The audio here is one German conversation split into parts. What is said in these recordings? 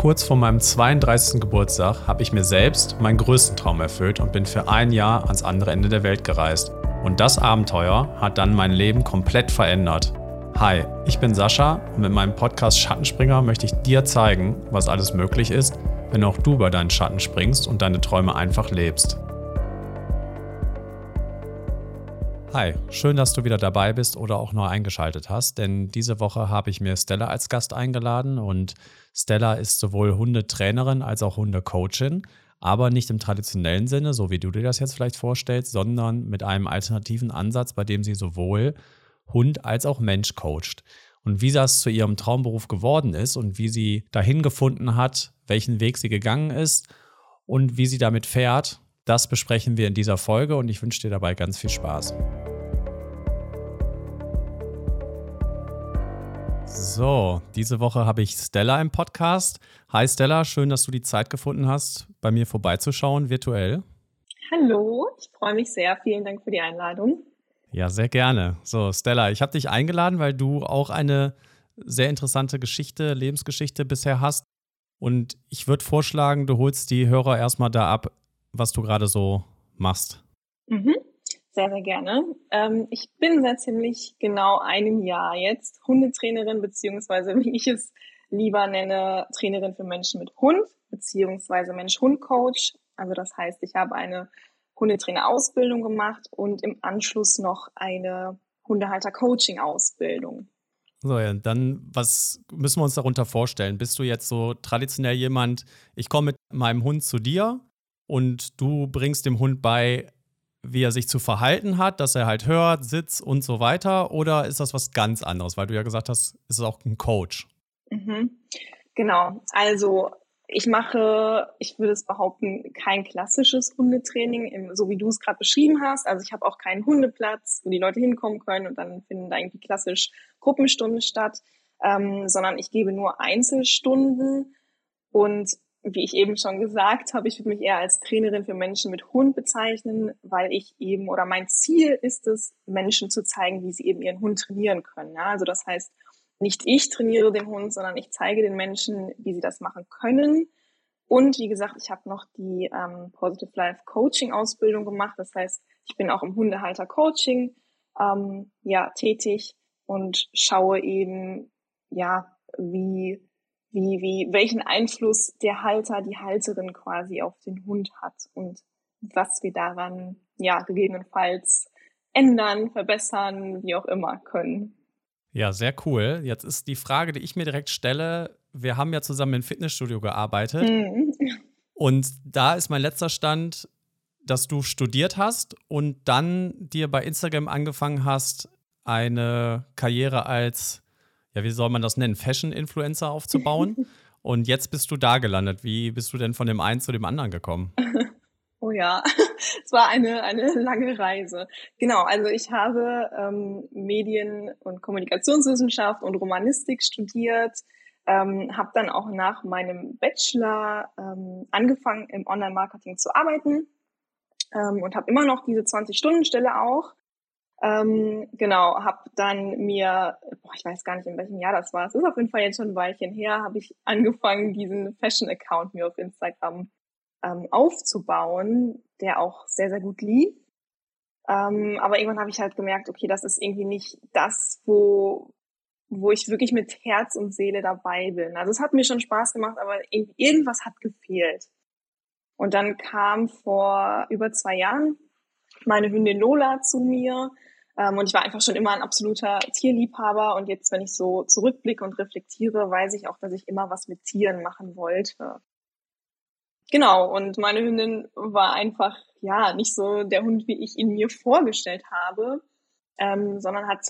Kurz vor meinem 32. Geburtstag habe ich mir selbst meinen größten Traum erfüllt und bin für ein Jahr ans andere Ende der Welt gereist. Und das Abenteuer hat dann mein Leben komplett verändert. Hi, ich bin Sascha und mit meinem Podcast Schattenspringer möchte ich dir zeigen, was alles möglich ist, wenn auch du über deinen Schatten springst und deine Träume einfach lebst. Hi, schön, dass du wieder dabei bist oder auch neu eingeschaltet hast, denn diese Woche habe ich mir Stella als Gast eingeladen und Stella ist sowohl Hundetrainerin als auch Hundecoachin, aber nicht im traditionellen Sinne, so wie du dir das jetzt vielleicht vorstellst, sondern mit einem alternativen Ansatz, bei dem sie sowohl Hund als auch Mensch coacht. Und wie das zu ihrem Traumberuf geworden ist und wie sie dahin gefunden hat, welchen Weg sie gegangen ist und wie sie damit fährt, das besprechen wir in dieser Folge und ich wünsche dir dabei ganz viel Spaß. So, diese Woche habe ich Stella im Podcast. Hi Stella, schön, dass du die Zeit gefunden hast, bei mir vorbeizuschauen, virtuell. Hallo, ich freue mich sehr. Vielen Dank für die Einladung. Ja, sehr gerne. So, Stella, ich habe dich eingeladen, weil du auch eine sehr interessante Geschichte, Lebensgeschichte bisher hast. Und ich würde vorschlagen, du holst die Hörer erstmal da ab, was du gerade so machst. Mhm. Sehr, sehr gerne. Ähm, ich bin seit ziemlich genau einem Jahr jetzt Hundetrainerin, beziehungsweise wie ich es lieber nenne, Trainerin für Menschen mit Hund, beziehungsweise Mensch-Hund-Coach. Also das heißt, ich habe eine Hundetrainer-Ausbildung gemacht und im Anschluss noch eine Hundehalter-Coaching-Ausbildung. So, ja, dann, was müssen wir uns darunter vorstellen? Bist du jetzt so traditionell jemand, ich komme mit meinem Hund zu dir und du bringst dem Hund bei, wie er sich zu verhalten hat, dass er halt hört, sitzt und so weiter? Oder ist das was ganz anderes? Weil du ja gesagt hast, ist es auch ein Coach. Mhm. Genau. Also ich mache, ich würde es behaupten, kein klassisches Hundetraining, so wie du es gerade beschrieben hast. Also ich habe auch keinen Hundeplatz, wo die Leute hinkommen können und dann finden da irgendwie klassisch Gruppenstunden statt, ähm, sondern ich gebe nur Einzelstunden und wie ich eben schon gesagt habe, ich würde mich eher als Trainerin für Menschen mit Hund bezeichnen, weil ich eben oder mein Ziel ist es, Menschen zu zeigen, wie sie eben ihren Hund trainieren können. Ja? Also das heißt, nicht ich trainiere den Hund, sondern ich zeige den Menschen, wie sie das machen können. Und wie gesagt, ich habe noch die ähm, Positive Life Coaching Ausbildung gemacht. Das heißt, ich bin auch im Hundehalter Coaching ähm, ja tätig und schaue eben ja, wie wie, wie, welchen Einfluss der Halter, die Halterin quasi auf den Hund hat und was wir daran, ja, gegebenenfalls ändern, verbessern, wie auch immer können. Ja, sehr cool. Jetzt ist die Frage, die ich mir direkt stelle, wir haben ja zusammen im Fitnessstudio gearbeitet mhm. und da ist mein letzter Stand, dass du studiert hast und dann dir bei Instagram angefangen hast, eine Karriere als ja, wie soll man das nennen, Fashion-Influencer aufzubauen. Und jetzt bist du da gelandet. Wie bist du denn von dem einen zu dem anderen gekommen? Oh ja, es war eine, eine lange Reise. Genau, also ich habe ähm, Medien- und Kommunikationswissenschaft und Romanistik studiert, ähm, habe dann auch nach meinem Bachelor ähm, angefangen im Online-Marketing zu arbeiten ähm, und habe immer noch diese 20-Stunden-Stelle auch ähm, genau, habe dann mir, boah, ich weiß gar nicht, in welchem Jahr das war, es ist auf jeden Fall jetzt schon ein Weilchen her, habe ich angefangen, diesen Fashion-Account mir auf Instagram ähm, aufzubauen, der auch sehr, sehr gut lief. Ähm, aber irgendwann habe ich halt gemerkt, okay, das ist irgendwie nicht das, wo, wo ich wirklich mit Herz und Seele dabei bin. Also es hat mir schon Spaß gemacht, aber irgendwas hat gefehlt. Und dann kam vor über zwei Jahren meine Hündin Lola zu mir, ähm, und ich war einfach schon immer ein absoluter Tierliebhaber. Und jetzt, wenn ich so zurückblicke und reflektiere, weiß ich auch, dass ich immer was mit Tieren machen wollte. Genau, und meine Hündin war einfach, ja, nicht so der Hund, wie ich ihn mir vorgestellt habe, ähm, sondern hat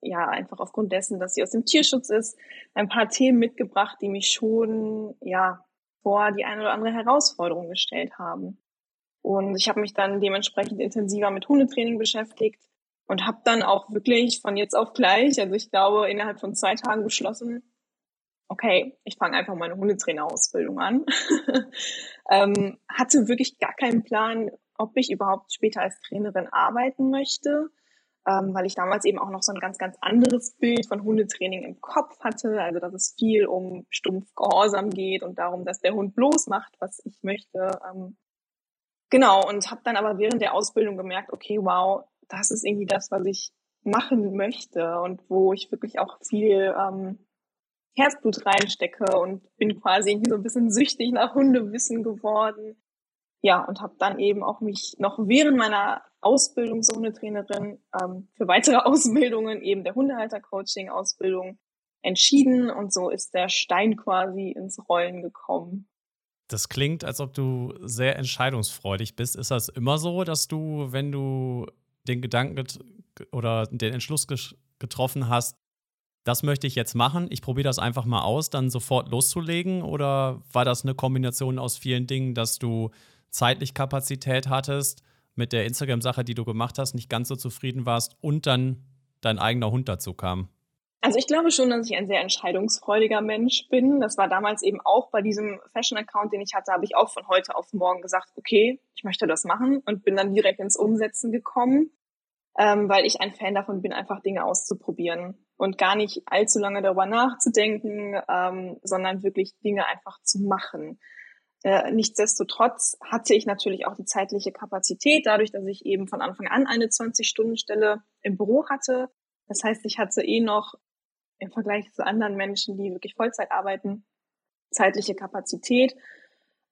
ja einfach aufgrund dessen, dass sie aus dem Tierschutz ist, ein paar Themen mitgebracht, die mich schon, ja, vor die eine oder andere Herausforderung gestellt haben. Und ich habe mich dann dementsprechend intensiver mit Hundetraining beschäftigt und habe dann auch wirklich von jetzt auf gleich, also ich glaube innerhalb von zwei Tagen beschlossen, okay, ich fange einfach meine Hundetrainerausbildung an. ähm, hatte wirklich gar keinen Plan, ob ich überhaupt später als Trainerin arbeiten möchte. ähm, weil ich damals eben auch noch so ein ganz, ganz anderes Bild von Hundetraining im Kopf hatte. Also, dass es viel um stumpf Gehorsam geht und darum, dass der Hund bloß macht, was ich möchte. Ähm, genau, und habe dann aber während der Ausbildung gemerkt, okay, wow, das ist irgendwie das, was ich machen möchte und wo ich wirklich auch viel ähm, Herzblut reinstecke und bin quasi irgendwie so ein bisschen süchtig nach Hundewissen geworden. Ja, und habe dann eben auch mich noch während meiner Ausbildung zur Hundetrainerin ähm, für weitere Ausbildungen, eben der Hundehalter-Coaching-Ausbildung, entschieden und so ist der Stein quasi ins Rollen gekommen. Das klingt, als ob du sehr entscheidungsfreudig bist. Ist das immer so, dass du, wenn du den Gedanken oder den Entschluss getroffen hast, das möchte ich jetzt machen, ich probiere das einfach mal aus, dann sofort loszulegen? Oder war das eine Kombination aus vielen Dingen, dass du zeitlich Kapazität hattest, mit der Instagram-Sache, die du gemacht hast, nicht ganz so zufrieden warst und dann dein eigener Hund dazu kam? Also ich glaube schon, dass ich ein sehr entscheidungsfreudiger Mensch bin. Das war damals eben auch bei diesem Fashion-Account, den ich hatte, habe ich auch von heute auf morgen gesagt, okay, ich möchte das machen und bin dann direkt ins Umsetzen gekommen, ähm, weil ich ein Fan davon bin, einfach Dinge auszuprobieren und gar nicht allzu lange darüber nachzudenken, ähm, sondern wirklich Dinge einfach zu machen. Äh, nichtsdestotrotz hatte ich natürlich auch die zeitliche Kapazität, dadurch, dass ich eben von Anfang an eine 20-Stunden-Stelle im Büro hatte. Das heißt, ich hatte eh noch im Vergleich zu anderen Menschen, die wirklich Vollzeit arbeiten, zeitliche Kapazität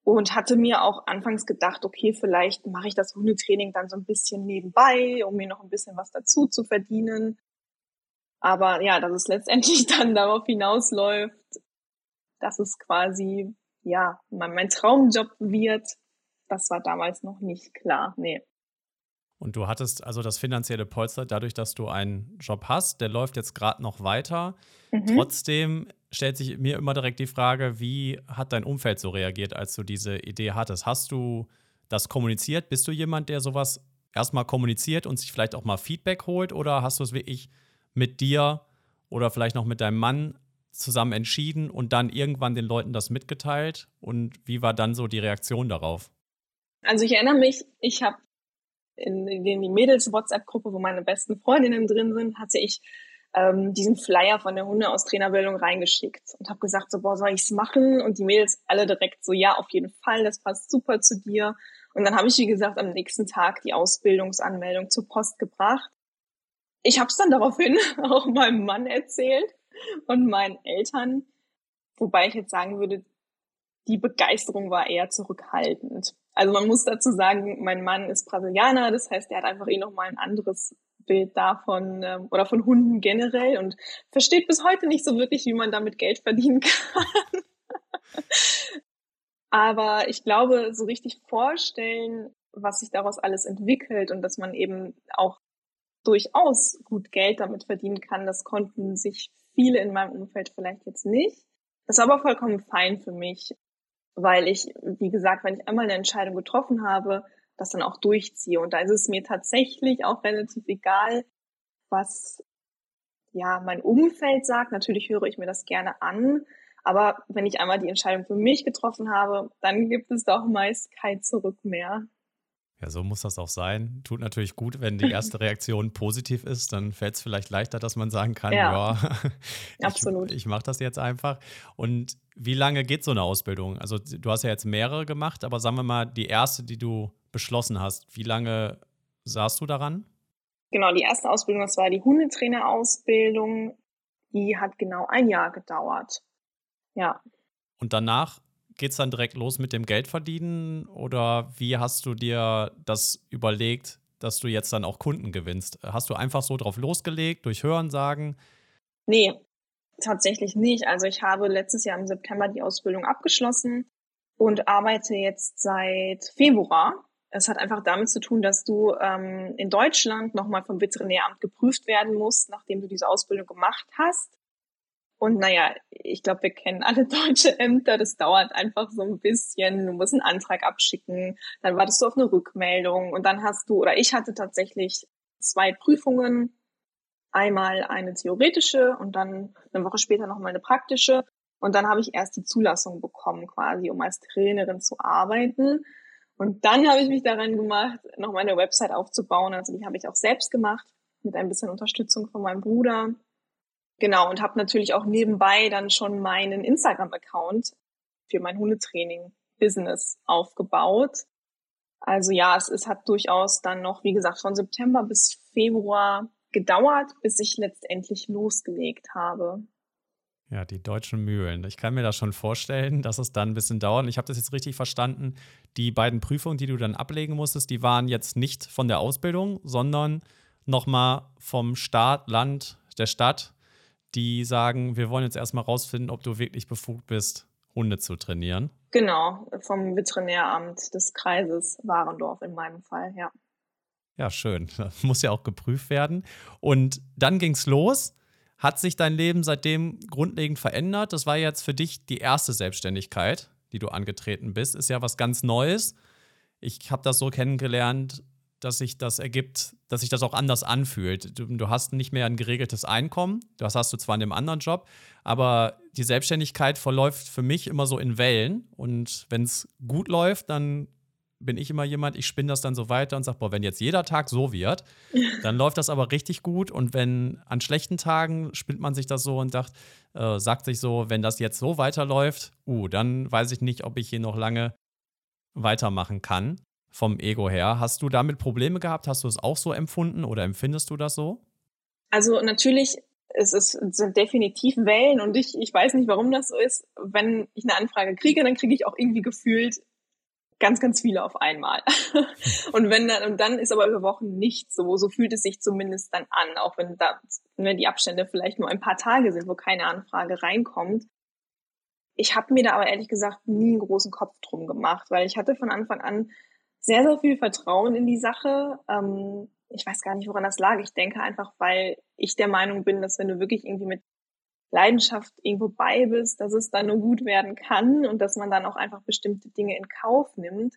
und hatte mir auch anfangs gedacht, okay, vielleicht mache ich das Hundetraining dann so ein bisschen nebenbei, um mir noch ein bisschen was dazu zu verdienen. Aber ja, dass es letztendlich dann darauf hinausläuft, dass es quasi, ja, mein, mein Traumjob wird, das war damals noch nicht klar. Nee. Und du hattest also das finanzielle Polster dadurch, dass du einen Job hast, der läuft jetzt gerade noch weiter. Mhm. Trotzdem stellt sich mir immer direkt die Frage, wie hat dein Umfeld so reagiert, als du diese Idee hattest? Hast du das kommuniziert? Bist du jemand, der sowas erstmal kommuniziert und sich vielleicht auch mal Feedback holt? Oder hast du es wirklich mit dir oder vielleicht noch mit deinem Mann zusammen entschieden und dann irgendwann den Leuten das mitgeteilt? Und wie war dann so die Reaktion darauf? Also ich erinnere mich, ich habe in, in die Mädels-WhatsApp-Gruppe, wo meine besten Freundinnen drin sind, hatte ich ähm, diesen Flyer von der Hunde aus Trainerbildung reingeschickt und habe gesagt, so, boah, soll ich's machen? Und die Mädels alle direkt so, ja, auf jeden Fall, das passt super zu dir. Und dann habe ich, wie gesagt, am nächsten Tag die Ausbildungsanmeldung zur Post gebracht ich habe es dann daraufhin auch meinem Mann erzählt und meinen Eltern, wobei ich jetzt sagen würde, die Begeisterung war eher zurückhaltend. Also man muss dazu sagen, mein Mann ist Brasilianer, das heißt, er hat einfach eh noch mal ein anderes Bild davon ähm, oder von Hunden generell und versteht bis heute nicht so wirklich, wie man damit Geld verdienen kann. Aber ich glaube, so richtig vorstellen, was sich daraus alles entwickelt und dass man eben auch durchaus gut Geld damit verdienen kann. Das konnten sich viele in meinem Umfeld vielleicht jetzt nicht. Das war aber vollkommen fein für mich, weil ich, wie gesagt, wenn ich einmal eine Entscheidung getroffen habe, das dann auch durchziehe. Und da ist es mir tatsächlich auch relativ egal, was ja mein Umfeld sagt. Natürlich höre ich mir das gerne an. Aber wenn ich einmal die Entscheidung für mich getroffen habe, dann gibt es doch meist kein Zurück mehr. Ja, so muss das auch sein. Tut natürlich gut, wenn die erste Reaktion positiv ist, dann fällt es vielleicht leichter, dass man sagen kann, ja, ja ich, absolut. Ich mache das jetzt einfach. Und wie lange geht so eine Ausbildung? Also du hast ja jetzt mehrere gemacht, aber sagen wir mal, die erste, die du beschlossen hast, wie lange saßt du daran? Genau, die erste Ausbildung, das war die Hundetrainerausbildung, die hat genau ein Jahr gedauert. Ja. Und danach geht es dann direkt los mit dem Geldverdienen oder wie hast du dir das überlegt, dass du jetzt dann auch Kunden gewinnst? Hast du einfach so drauf losgelegt, durch Hören sagen? Nee, tatsächlich nicht. Also ich habe letztes Jahr im September die Ausbildung abgeschlossen und arbeite jetzt seit Februar. Es hat einfach damit zu tun, dass du ähm, in Deutschland nochmal vom Veterinäramt geprüft werden musst, nachdem du diese Ausbildung gemacht hast. Und naja, ich glaube, wir kennen alle deutsche Ämter. Das dauert einfach so ein bisschen. Du musst einen Antrag abschicken, dann wartest du auf eine Rückmeldung und dann hast du, oder ich hatte tatsächlich zwei Prüfungen. Einmal eine theoretische und dann eine Woche später nochmal eine praktische. Und dann habe ich erst die Zulassung bekommen, quasi, um als Trainerin zu arbeiten. Und dann habe ich mich daran gemacht, noch meine Website aufzubauen. Also die habe ich auch selbst gemacht mit ein bisschen Unterstützung von meinem Bruder. Genau, und habe natürlich auch nebenbei dann schon meinen Instagram-Account für mein Hundetraining-Business aufgebaut. Also ja, es, es hat durchaus dann noch, wie gesagt, von September bis Februar gedauert, bis ich letztendlich losgelegt habe. Ja, die deutschen Mühlen. Ich kann mir das schon vorstellen, dass es dann ein bisschen dauert. Ich habe das jetzt richtig verstanden. Die beiden Prüfungen, die du dann ablegen musstest, die waren jetzt nicht von der Ausbildung, sondern nochmal vom Staat, Land, der Stadt, die sagen, wir wollen jetzt erstmal rausfinden, ob du wirklich befugt bist, Hunde zu trainieren. Genau, vom Veterinäramt des Kreises Warendorf in meinem Fall, ja. Ja, schön. Das muss ja auch geprüft werden. Und dann ging es los. Hat sich dein Leben seitdem grundlegend verändert? Das war jetzt für dich die erste Selbstständigkeit, die du angetreten bist. Ist ja was ganz Neues. Ich habe das so kennengelernt, dass sich das ergibt, dass sich das auch anders anfühlt. Du, du, hast nicht mehr ein geregeltes Einkommen, das hast du zwar in dem anderen Job, aber die Selbstständigkeit verläuft für mich immer so in Wellen. Und wenn es gut läuft, dann bin ich immer jemand, ich spinne das dann so weiter und sage, boah, wenn jetzt jeder Tag so wird, dann läuft das aber richtig gut. Und wenn an schlechten Tagen spinnt man sich das so und sagt, äh, sagt sich so, wenn das jetzt so weiterläuft, uh, dann weiß ich nicht, ob ich hier noch lange weitermachen kann vom Ego her. Hast du damit Probleme gehabt? Hast du es auch so empfunden oder empfindest du das so? Also natürlich, es, ist, es sind definitiv Wellen und ich, ich weiß nicht, warum das so ist. Wenn ich eine Anfrage kriege, dann kriege ich auch irgendwie gefühlt ganz, ganz viele auf einmal. und wenn dann, und dann ist aber über Wochen nicht so. So fühlt es sich zumindest dann an, auch wenn da, wenn die Abstände vielleicht nur ein paar Tage sind, wo keine Anfrage reinkommt. Ich habe mir da aber ehrlich gesagt nie einen großen Kopf drum gemacht, weil ich hatte von Anfang an sehr, sehr viel Vertrauen in die Sache. Ähm, ich weiß gar nicht, woran das lag. Ich denke einfach, weil ich der Meinung bin, dass wenn du wirklich irgendwie mit Leidenschaft irgendwo bei bist, dass es dann nur gut werden kann und dass man dann auch einfach bestimmte Dinge in Kauf nimmt.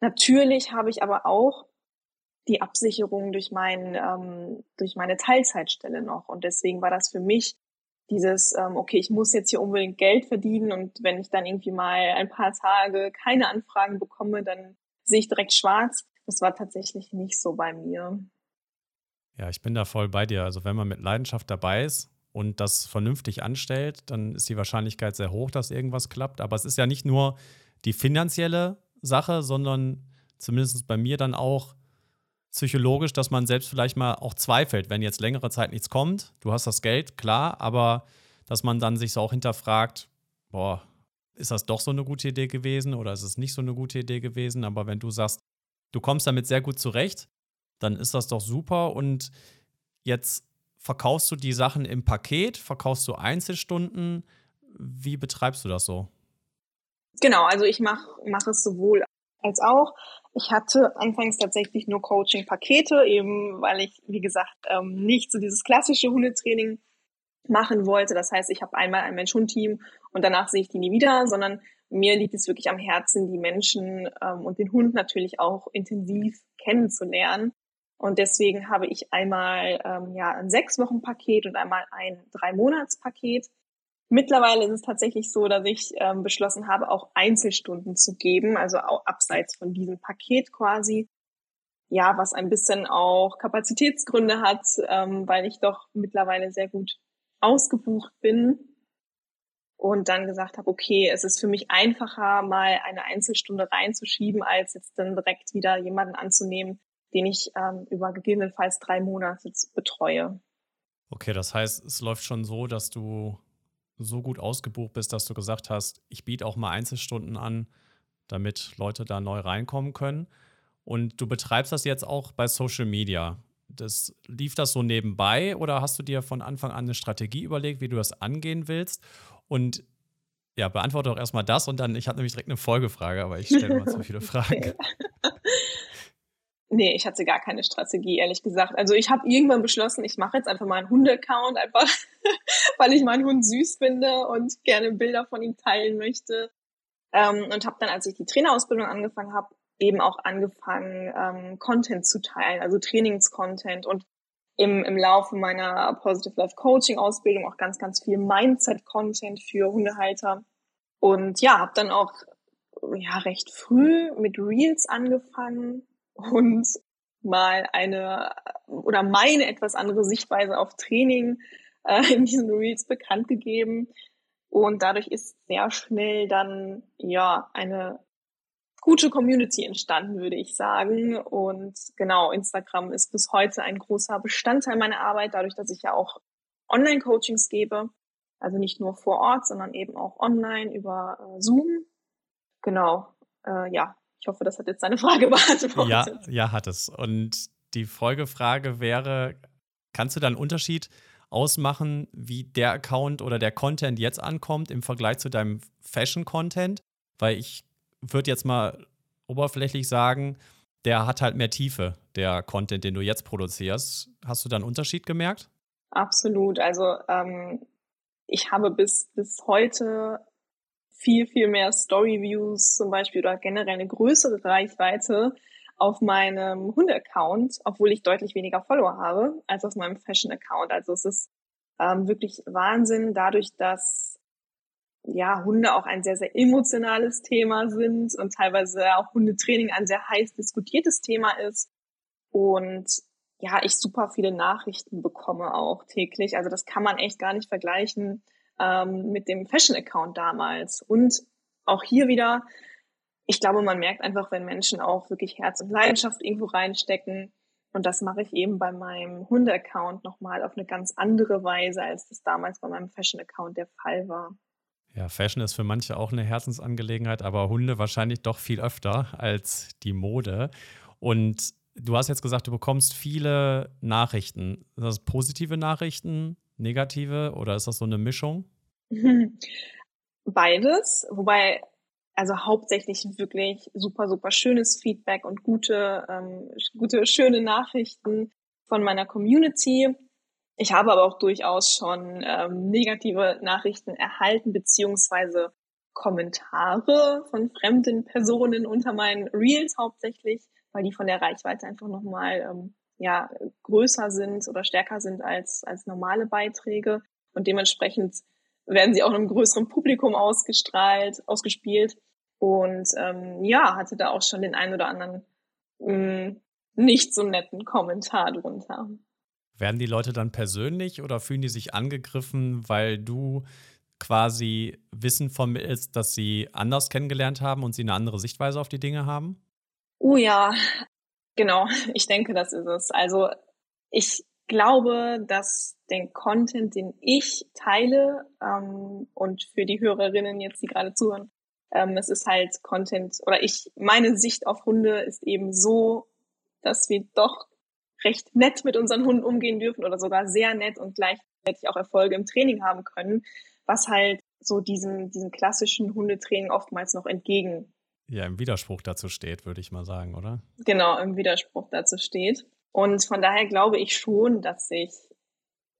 Natürlich habe ich aber auch die Absicherung durch mein ähm, durch meine Teilzeitstelle noch und deswegen war das für mich dieses ähm, okay ich muss jetzt hier unbedingt Geld verdienen und wenn ich dann irgendwie mal ein paar Tage keine Anfragen bekomme dann sehe ich direkt schwarz. Das war tatsächlich nicht so bei mir. Ja, ich bin da voll bei dir. Also wenn man mit Leidenschaft dabei ist und das vernünftig anstellt, dann ist die Wahrscheinlichkeit sehr hoch, dass irgendwas klappt. Aber es ist ja nicht nur die finanzielle Sache, sondern zumindest bei mir dann auch psychologisch, dass man selbst vielleicht mal auch zweifelt, wenn jetzt längere Zeit nichts kommt. Du hast das Geld, klar, aber dass man dann sich so auch hinterfragt, boah, ist das doch so eine gute Idee gewesen oder ist es nicht so eine gute Idee gewesen? Aber wenn du sagst, du kommst damit sehr gut zurecht, dann ist das doch super. Und jetzt verkaufst du die Sachen im Paket, verkaufst du Einzelstunden. Wie betreibst du das so? Genau, also ich mache mach es sowohl als auch. Ich hatte anfangs tatsächlich nur Coaching-Pakete, eben weil ich, wie gesagt, ähm, nicht so dieses klassische Hundetraining machen wollte. Das heißt, ich habe einmal ein Mensch-Hund-Team und danach sehe ich die nie wieder, sondern mir liegt es wirklich am Herzen, die Menschen ähm, und den Hund natürlich auch intensiv kennenzulernen. Und deswegen habe ich einmal ähm, ja ein sechs Wochen Paket und einmal ein drei Monats Paket. Mittlerweile ist es tatsächlich so, dass ich ähm, beschlossen habe, auch Einzelstunden zu geben, also auch abseits von diesem Paket quasi. Ja, was ein bisschen auch Kapazitätsgründe hat, ähm, weil ich doch mittlerweile sehr gut ausgebucht bin und dann gesagt habe, okay, es ist für mich einfacher, mal eine Einzelstunde reinzuschieben, als jetzt dann direkt wieder jemanden anzunehmen, den ich ähm, über gegebenenfalls drei Monate betreue. Okay, das heißt, es läuft schon so, dass du so gut ausgebucht bist, dass du gesagt hast, ich biete auch mal Einzelstunden an, damit Leute da neu reinkommen können. Und du betreibst das jetzt auch bei Social Media das, lief das so nebenbei oder hast du dir von Anfang an eine Strategie überlegt, wie du das angehen willst? Und ja, beantworte auch erstmal das und dann, ich hatte nämlich direkt eine Folgefrage, aber ich stelle mal zu viele Fragen. Nee, ich hatte gar keine Strategie, ehrlich gesagt. Also ich habe irgendwann beschlossen, ich mache jetzt einfach mal einen Hunde-Account, einfach weil ich meinen Hund süß finde und gerne Bilder von ihm teilen möchte. Ähm, und habe dann, als ich die Trainerausbildung angefangen habe, eben auch angefangen, ähm, Content zu teilen, also Trainingscontent und im, im Laufe meiner Positive Life Coaching Ausbildung auch ganz, ganz viel Mindset-Content für Hundehalter. Und ja, habe dann auch ja recht früh mit Reels angefangen und mal eine oder meine etwas andere Sichtweise auf Training äh, in diesen Reels bekannt gegeben. Und dadurch ist sehr schnell dann ja eine gute Community entstanden, würde ich sagen. Und genau, Instagram ist bis heute ein großer Bestandteil meiner Arbeit, dadurch, dass ich ja auch Online-Coachings gebe. Also nicht nur vor Ort, sondern eben auch online über äh, Zoom. Genau, äh, ja, ich hoffe, das hat jetzt deine Frage beantwortet. Ja, ja, hat es. Und die Folgefrage wäre, kannst du da einen Unterschied ausmachen, wie der Account oder der Content jetzt ankommt im Vergleich zu deinem Fashion-Content? Weil ich würde jetzt mal oberflächlich sagen, der hat halt mehr Tiefe, der Content, den du jetzt produzierst. Hast du da einen Unterschied gemerkt? Absolut. Also ähm, ich habe bis, bis heute viel, viel mehr Story-Views zum Beispiel oder generell eine größere Reichweite auf meinem Hunde-Account, obwohl ich deutlich weniger Follower habe, als auf meinem Fashion-Account. Also es ist ähm, wirklich Wahnsinn, dadurch, dass ja Hunde auch ein sehr, sehr emotionales Thema sind und teilweise auch Hundetraining ein sehr heiß diskutiertes Thema ist. Und ja, ich super viele Nachrichten bekomme auch täglich. Also das kann man echt gar nicht vergleichen ähm, mit dem Fashion-Account damals. Und auch hier wieder, ich glaube, man merkt einfach, wenn Menschen auch wirklich Herz und Leidenschaft irgendwo reinstecken. Und das mache ich eben bei meinem Hunde-Account nochmal auf eine ganz andere Weise, als das damals bei meinem Fashion-Account der Fall war. Ja, Fashion ist für manche auch eine Herzensangelegenheit, aber Hunde wahrscheinlich doch viel öfter als die Mode. Und du hast jetzt gesagt, du bekommst viele Nachrichten. Sind das positive Nachrichten, negative oder ist das so eine Mischung? Beides, wobei also hauptsächlich wirklich super, super schönes Feedback und gute, ähm, gute, schöne Nachrichten von meiner Community. Ich habe aber auch durchaus schon ähm, negative Nachrichten erhalten, beziehungsweise Kommentare von fremden Personen unter meinen Reels hauptsächlich, weil die von der Reichweite einfach nochmal ähm, ja, größer sind oder stärker sind als, als normale Beiträge. Und dementsprechend werden sie auch einem größeren Publikum ausgestrahlt, ausgespielt. Und ähm, ja, hatte da auch schon den einen oder anderen mh, mm, nicht so netten Kommentar drunter. Werden die Leute dann persönlich oder fühlen die sich angegriffen, weil du quasi Wissen vermittelst, dass sie anders kennengelernt haben und sie eine andere Sichtweise auf die Dinge haben? Oh ja, genau. Ich denke, das ist es. Also ich glaube, dass den Content, den ich teile ähm, und für die Hörerinnen jetzt, die gerade zuhören, ähm, es ist halt Content oder ich meine Sicht auf Hunde ist eben so, dass wir doch recht nett mit unseren Hunden umgehen dürfen oder sogar sehr nett und gleichzeitig auch Erfolge im Training haben können, was halt so diesem, diesem klassischen Hundetraining oftmals noch entgegen. Ja, im Widerspruch dazu steht, würde ich mal sagen, oder? Genau, im Widerspruch dazu steht. Und von daher glaube ich schon, dass sich,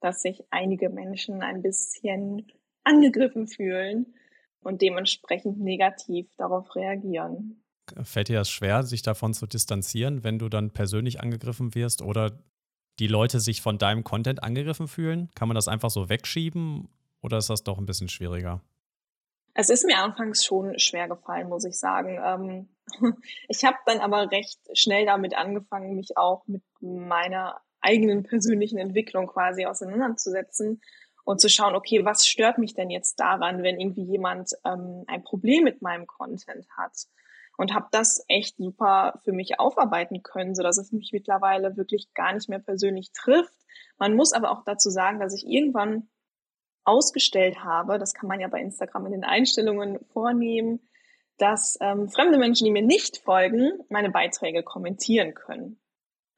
dass sich einige Menschen ein bisschen angegriffen fühlen und dementsprechend negativ darauf reagieren. Fällt dir das schwer, sich davon zu distanzieren, wenn du dann persönlich angegriffen wirst oder die Leute sich von deinem Content angegriffen fühlen? Kann man das einfach so wegschieben oder ist das doch ein bisschen schwieriger? Es ist mir anfangs schon schwer gefallen, muss ich sagen. Ähm, ich habe dann aber recht schnell damit angefangen, mich auch mit meiner eigenen persönlichen Entwicklung quasi auseinanderzusetzen und zu schauen, okay, was stört mich denn jetzt daran, wenn irgendwie jemand ähm, ein Problem mit meinem Content hat? Und habe das echt super für mich aufarbeiten können, so dass es mich mittlerweile wirklich gar nicht mehr persönlich trifft. Man muss aber auch dazu sagen, dass ich irgendwann ausgestellt habe, das kann man ja bei Instagram in den Einstellungen vornehmen, dass ähm, fremde Menschen, die mir nicht folgen, meine Beiträge kommentieren können.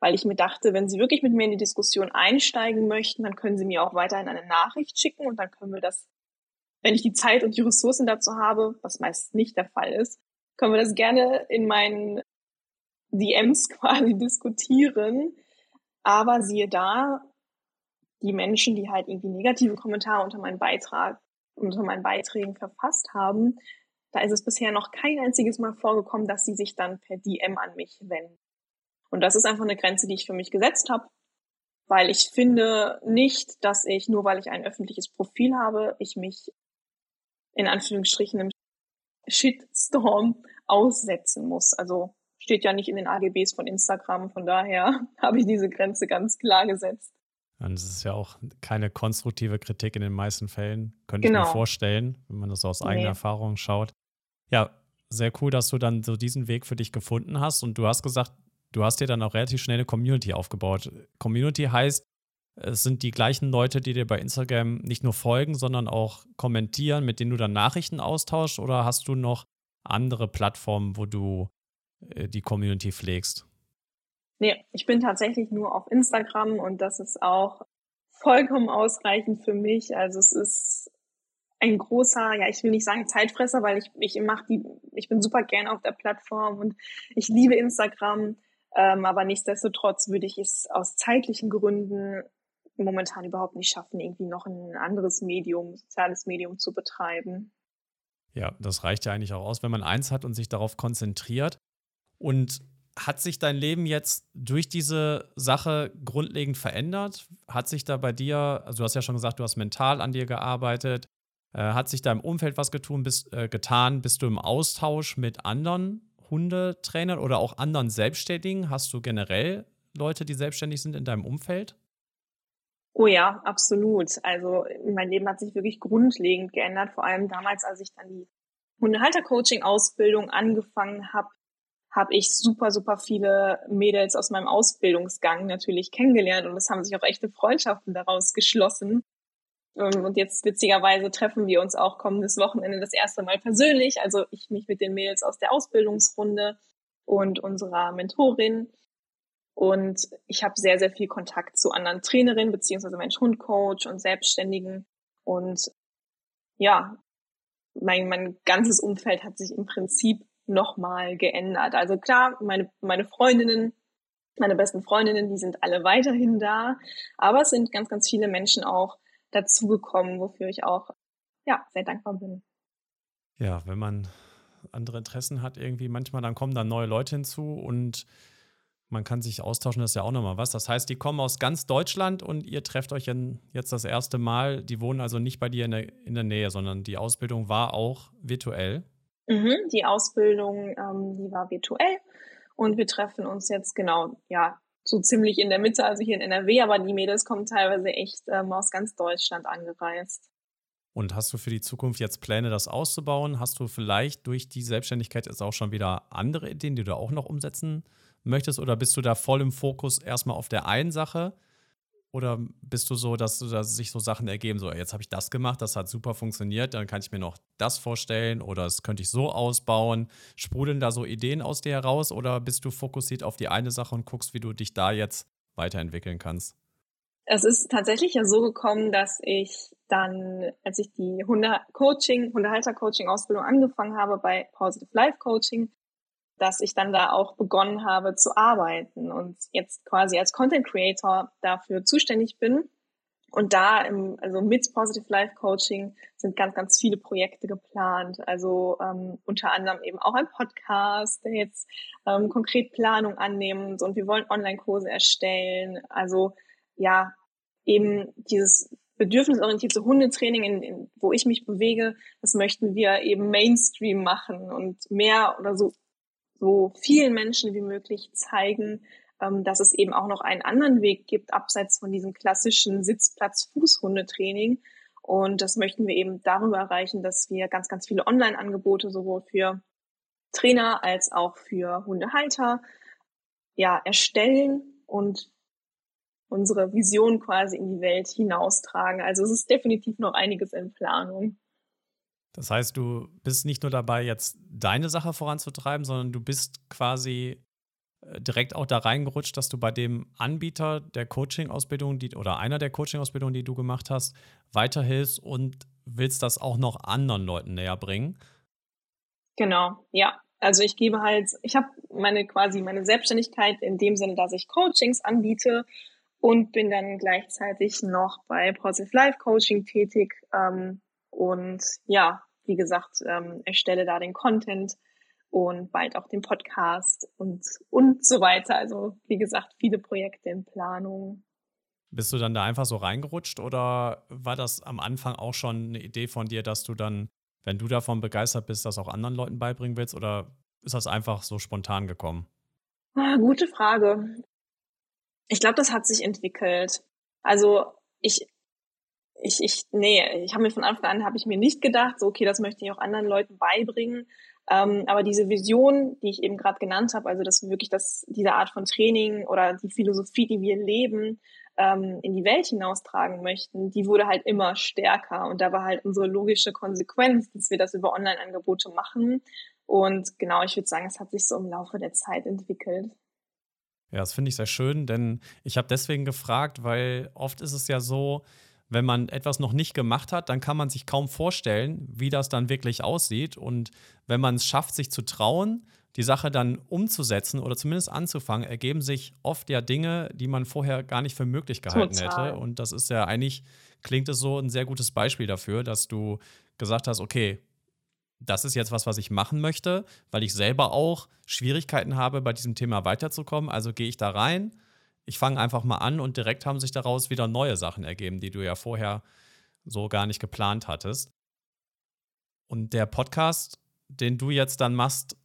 Weil ich mir dachte, wenn sie wirklich mit mir in die Diskussion einsteigen möchten, dann können sie mir auch weiterhin eine Nachricht schicken und dann können wir das, wenn ich die Zeit und die Ressourcen dazu habe, was meist nicht der Fall ist, können wir das gerne in meinen DMs quasi diskutieren. Aber siehe da, die Menschen, die halt irgendwie negative Kommentare unter meinen Beitrag, unter meinen Beiträgen verfasst haben, da ist es bisher noch kein einziges Mal vorgekommen, dass sie sich dann per DM an mich wenden. Und das ist einfach eine Grenze, die ich für mich gesetzt habe, weil ich finde nicht, dass ich, nur weil ich ein öffentliches Profil habe, ich mich in Anführungsstrichen im Shitstorm aussetzen muss. Also steht ja nicht in den AGBs von Instagram. Von daher habe ich diese Grenze ganz klar gesetzt. Und es ist ja auch keine konstruktive Kritik in den meisten Fällen, könnte genau. ich mir genau. vorstellen, wenn man das so aus eigener nee. Erfahrung schaut. Ja, sehr cool, dass du dann so diesen Weg für dich gefunden hast. Und du hast gesagt, du hast dir dann auch relativ schnell eine Community aufgebaut. Community heißt, es sind die gleichen Leute, die dir bei Instagram nicht nur folgen, sondern auch kommentieren, mit denen du dann Nachrichten austauschst? Oder hast du noch andere Plattformen, wo du äh, die Community pflegst? Nee, ich bin tatsächlich nur auf Instagram und das ist auch vollkommen ausreichend für mich. Also es ist ein großer, ja, ich will nicht sagen Zeitfresser, weil ich, ich mache die, ich bin super gerne auf der Plattform und ich liebe Instagram. Ähm, aber nichtsdestotrotz würde ich es aus zeitlichen Gründen momentan überhaupt nicht schaffen, irgendwie noch ein anderes Medium, soziales Medium zu betreiben. Ja, das reicht ja eigentlich auch aus, wenn man eins hat und sich darauf konzentriert. Und hat sich dein Leben jetzt durch diese Sache grundlegend verändert? Hat sich da bei dir, also du hast ja schon gesagt, du hast mental an dir gearbeitet, äh, hat sich da im Umfeld was getun, bist, äh, getan? Bist du im Austausch mit anderen Hundetrainern oder auch anderen Selbstständigen? Hast du generell Leute, die selbstständig sind in deinem Umfeld? Oh ja, absolut. Also mein Leben hat sich wirklich grundlegend geändert, vor allem damals, als ich dann die Hundehalter-Coaching-Ausbildung angefangen habe, habe ich super, super viele Mädels aus meinem Ausbildungsgang natürlich kennengelernt und es haben sich auch echte Freundschaften daraus geschlossen. Ähm, und jetzt witzigerweise treffen wir uns auch kommendes Wochenende das erste Mal persönlich. Also ich mich mit den Mädels aus der Ausbildungsrunde und unserer Mentorin. Und ich habe sehr, sehr viel Kontakt zu anderen Trainerinnen beziehungsweise Mensch-Hund-Coach und Selbstständigen. Und ja, mein, mein ganzes Umfeld hat sich im Prinzip nochmal geändert. Also klar, meine, meine Freundinnen, meine besten Freundinnen, die sind alle weiterhin da. Aber es sind ganz, ganz viele Menschen auch dazugekommen, wofür ich auch ja, sehr dankbar bin. Ja, wenn man andere Interessen hat, irgendwie manchmal, dann kommen da neue Leute hinzu und man kann sich austauschen, das ist ja auch nochmal was. Das heißt, die kommen aus ganz Deutschland und ihr trefft euch jetzt das erste Mal. Die wohnen also nicht bei dir in der, in der Nähe, sondern die Ausbildung war auch virtuell. Mhm, die Ausbildung, ähm, die war virtuell und wir treffen uns jetzt genau, ja, so ziemlich in der Mitte, also hier in NRW, aber die Mädels kommen teilweise echt ähm, aus ganz Deutschland angereist. Und hast du für die Zukunft jetzt Pläne, das auszubauen? Hast du vielleicht durch die Selbstständigkeit jetzt auch schon wieder andere Ideen, die du auch noch umsetzen möchtest? Oder bist du da voll im Fokus erstmal auf der einen Sache? Oder bist du so, dass, dass sich so Sachen ergeben, so jetzt habe ich das gemacht, das hat super funktioniert, dann kann ich mir noch das vorstellen oder das könnte ich so ausbauen. Sprudeln da so Ideen aus dir heraus oder bist du fokussiert auf die eine Sache und guckst, wie du dich da jetzt weiterentwickeln kannst? Es ist tatsächlich ja so gekommen, dass ich dann, als ich die Hunde-Coaching, Hundehalter-Coaching-Ausbildung angefangen habe bei Positive Life Coaching, dass ich dann da auch begonnen habe zu arbeiten und jetzt quasi als Content Creator dafür zuständig bin. Und da im, also mit Positive Life Coaching sind ganz, ganz viele Projekte geplant. Also ähm, unter anderem eben auch ein Podcast, der jetzt ähm, konkret Planung annimmt und wir wollen Online-Kurse erstellen. Also ja, eben dieses bedürfnisorientierte Hundetraining, in, in, wo ich mich bewege, das möchten wir eben Mainstream machen und mehr oder so so vielen Menschen wie möglich zeigen, ähm, dass es eben auch noch einen anderen Weg gibt, abseits von diesem klassischen Sitzplatz-Fußhundetraining. Und das möchten wir eben darüber erreichen, dass wir ganz, ganz viele Online-Angebote sowohl für Trainer als auch für Hundehalter ja, erstellen und unsere Vision quasi in die Welt hinaustragen. Also es ist definitiv noch einiges in Planung. Das heißt, du bist nicht nur dabei, jetzt deine Sache voranzutreiben, sondern du bist quasi äh, direkt auch da reingerutscht, dass du bei dem Anbieter der Coaching-Ausbildung oder einer der Coaching-Ausbildungen, die du gemacht hast, weiterhilfst und willst das auch noch anderen Leuten näher bringen. Genau, ja. Also ich gebe halt, ich habe meine quasi meine Selbstständigkeit in dem Sinne, dass ich Coachings anbiete und bin dann gleichzeitig noch bei Positive Life Coaching tätig, ähm, und ja, wie gesagt, ähm, erstelle da den Content und bald auch den Podcast und, und so weiter. Also wie gesagt, viele Projekte in Planung. Bist du dann da einfach so reingerutscht oder war das am Anfang auch schon eine Idee von dir, dass du dann, wenn du davon begeistert bist, das auch anderen Leuten beibringen willst? Oder ist das einfach so spontan gekommen? Ah, gute Frage. Ich glaube, das hat sich entwickelt. Also ich, ich, ich, nee, ich habe mir von Anfang an habe ich mir nicht gedacht, so okay, das möchte ich auch anderen Leuten beibringen. Ähm, aber diese Vision, die ich eben gerade genannt habe, also dass wirklich das, diese Art von Training oder die Philosophie, die wir leben, ähm, in die Welt hinaustragen möchten, die wurde halt immer stärker. Und da war halt unsere logische Konsequenz, dass wir das über Online-Angebote machen. Und genau, ich würde sagen, es hat sich so im Laufe der Zeit entwickelt. Ja, das finde ich sehr schön, denn ich habe deswegen gefragt, weil oft ist es ja so, wenn man etwas noch nicht gemacht hat, dann kann man sich kaum vorstellen, wie das dann wirklich aussieht. Und wenn man es schafft, sich zu trauen, die Sache dann umzusetzen oder zumindest anzufangen, ergeben sich oft ja Dinge, die man vorher gar nicht für möglich gehalten Total. hätte. Und das ist ja eigentlich, klingt es so ein sehr gutes Beispiel dafür, dass du gesagt hast, okay, das ist jetzt was, was ich machen möchte, weil ich selber auch Schwierigkeiten habe, bei diesem Thema weiterzukommen. Also gehe ich da rein, ich fange einfach mal an und direkt haben sich daraus wieder neue Sachen ergeben, die du ja vorher so gar nicht geplant hattest. Und der Podcast, den du jetzt dann machst,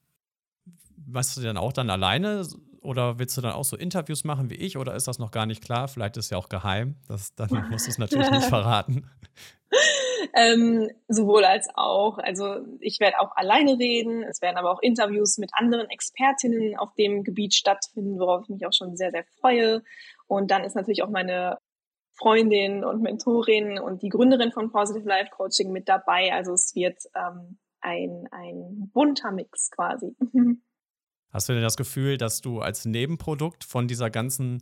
machst du den auch dann alleine oder willst du dann auch so Interviews machen wie ich oder ist das noch gar nicht klar? Vielleicht ist es ja auch geheim. Das, dann musst du es natürlich nicht verraten. Ähm, sowohl als auch. Also ich werde auch alleine reden. Es werden aber auch Interviews mit anderen Expertinnen auf dem Gebiet stattfinden, worauf ich mich auch schon sehr, sehr freue. Und dann ist natürlich auch meine Freundin und Mentorin und die Gründerin von Positive Life Coaching mit dabei. Also es wird ähm, ein, ein bunter Mix quasi. Hast du denn das Gefühl, dass du als Nebenprodukt von dieser ganzen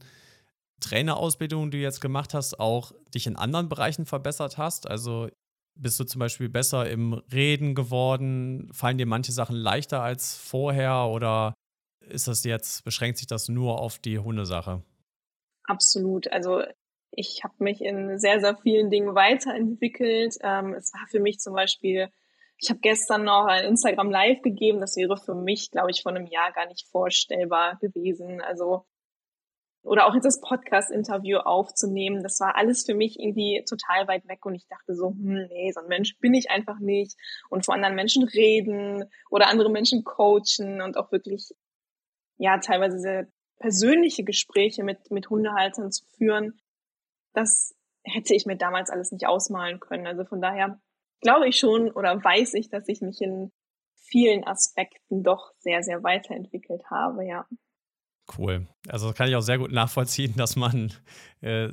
Trainerausbildung, die du jetzt gemacht hast, auch dich in anderen Bereichen verbessert hast? Also bist du zum Beispiel besser im Reden geworden? Fallen dir manche Sachen leichter als vorher oder ist das jetzt, beschränkt sich das nur auf die Hundesache? Absolut. Also ich habe mich in sehr, sehr vielen Dingen weiterentwickelt. Ähm, es war für mich zum Beispiel, ich habe gestern noch ein Instagram Live gegeben. Das wäre für mich, glaube ich, vor einem Jahr gar nicht vorstellbar gewesen. Also oder auch jetzt das Podcast-Interview aufzunehmen, das war alles für mich irgendwie total weit weg und ich dachte so, hm, nee, so ein Mensch bin ich einfach nicht und vor anderen Menschen reden oder andere Menschen coachen und auch wirklich, ja, teilweise sehr persönliche Gespräche mit, mit Hundehaltern zu führen, das hätte ich mir damals alles nicht ausmalen können. Also von daher glaube ich schon oder weiß ich, dass ich mich in vielen Aspekten doch sehr, sehr weiterentwickelt habe, ja. Cool. Also kann ich auch sehr gut nachvollziehen, dass man äh,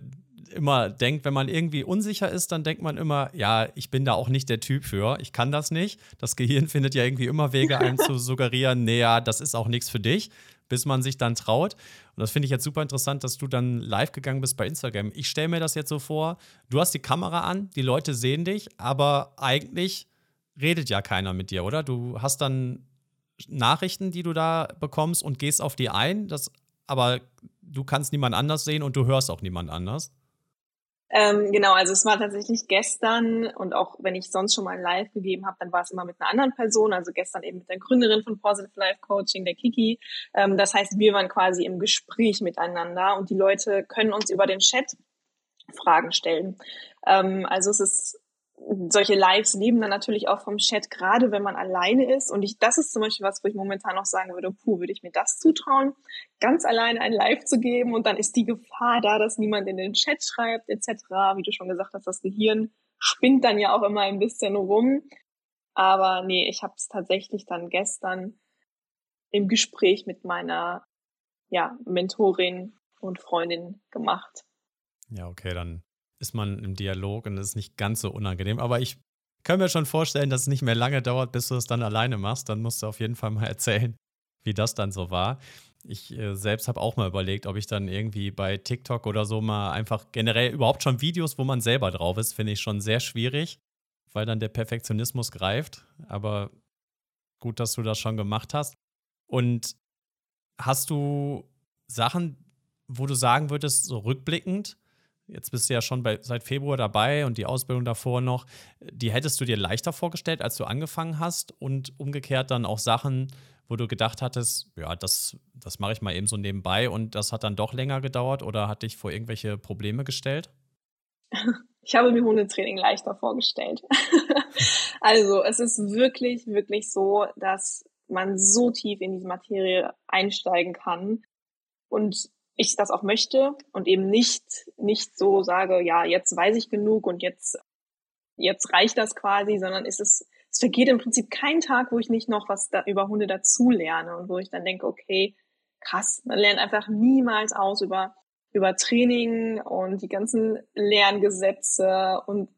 immer denkt, wenn man irgendwie unsicher ist, dann denkt man immer, ja, ich bin da auch nicht der Typ für, ich kann das nicht. Das Gehirn findet ja irgendwie immer Wege, einem zu suggerieren, naja, das ist auch nichts für dich, bis man sich dann traut. Und das finde ich jetzt super interessant, dass du dann live gegangen bist bei Instagram. Ich stelle mir das jetzt so vor, du hast die Kamera an, die Leute sehen dich, aber eigentlich redet ja keiner mit dir, oder? Du hast dann Nachrichten, die du da bekommst und gehst auf die ein, das, aber du kannst niemand anders sehen und du hörst auch niemand anders. Ähm, genau, also es war tatsächlich gestern und auch wenn ich sonst schon mal live gegeben habe, dann war es immer mit einer anderen Person, also gestern eben mit der Gründerin von Positive Life Coaching, der Kiki. Ähm, das heißt, wir waren quasi im Gespräch miteinander und die Leute können uns über den Chat Fragen stellen. Ähm, also es ist solche Lives leben dann natürlich auch vom Chat, gerade wenn man alleine ist. Und ich, das ist zum Beispiel was, wo ich momentan noch sagen würde, puh, würde ich mir das zutrauen, ganz alleine ein Live zu geben und dann ist die Gefahr da, dass niemand in den Chat schreibt, etc. Wie du schon gesagt hast, das Gehirn spinnt dann ja auch immer ein bisschen rum. Aber nee, ich habe es tatsächlich dann gestern im Gespräch mit meiner ja, Mentorin und Freundin gemacht. Ja, okay, dann ist man im Dialog und es ist nicht ganz so unangenehm. Aber ich kann mir schon vorstellen, dass es nicht mehr lange dauert, bis du es dann alleine machst. Dann musst du auf jeden Fall mal erzählen, wie das dann so war. Ich äh, selbst habe auch mal überlegt, ob ich dann irgendwie bei TikTok oder so mal einfach generell überhaupt schon Videos, wo man selber drauf ist, finde ich schon sehr schwierig, weil dann der Perfektionismus greift. Aber gut, dass du das schon gemacht hast. Und hast du Sachen, wo du sagen würdest, so rückblickend, Jetzt bist du ja schon bei, seit Februar dabei und die Ausbildung davor noch. Die hättest du dir leichter vorgestellt, als du angefangen hast und umgekehrt dann auch Sachen, wo du gedacht hattest, ja, das, das mache ich mal eben so nebenbei und das hat dann doch länger gedauert oder hat dich vor irgendwelche Probleme gestellt? Ich habe mir Hundetraining leichter vorgestellt. also es ist wirklich, wirklich so, dass man so tief in diese Materie einsteigen kann und ich das auch möchte und eben nicht, nicht so sage, ja, jetzt weiß ich genug und jetzt, jetzt reicht das quasi, sondern es ist, es vergeht im Prinzip kein Tag, wo ich nicht noch was da über Hunde dazu lerne und wo ich dann denke, okay, krass, man lernt einfach niemals aus über, über Training und die ganzen Lerngesetze und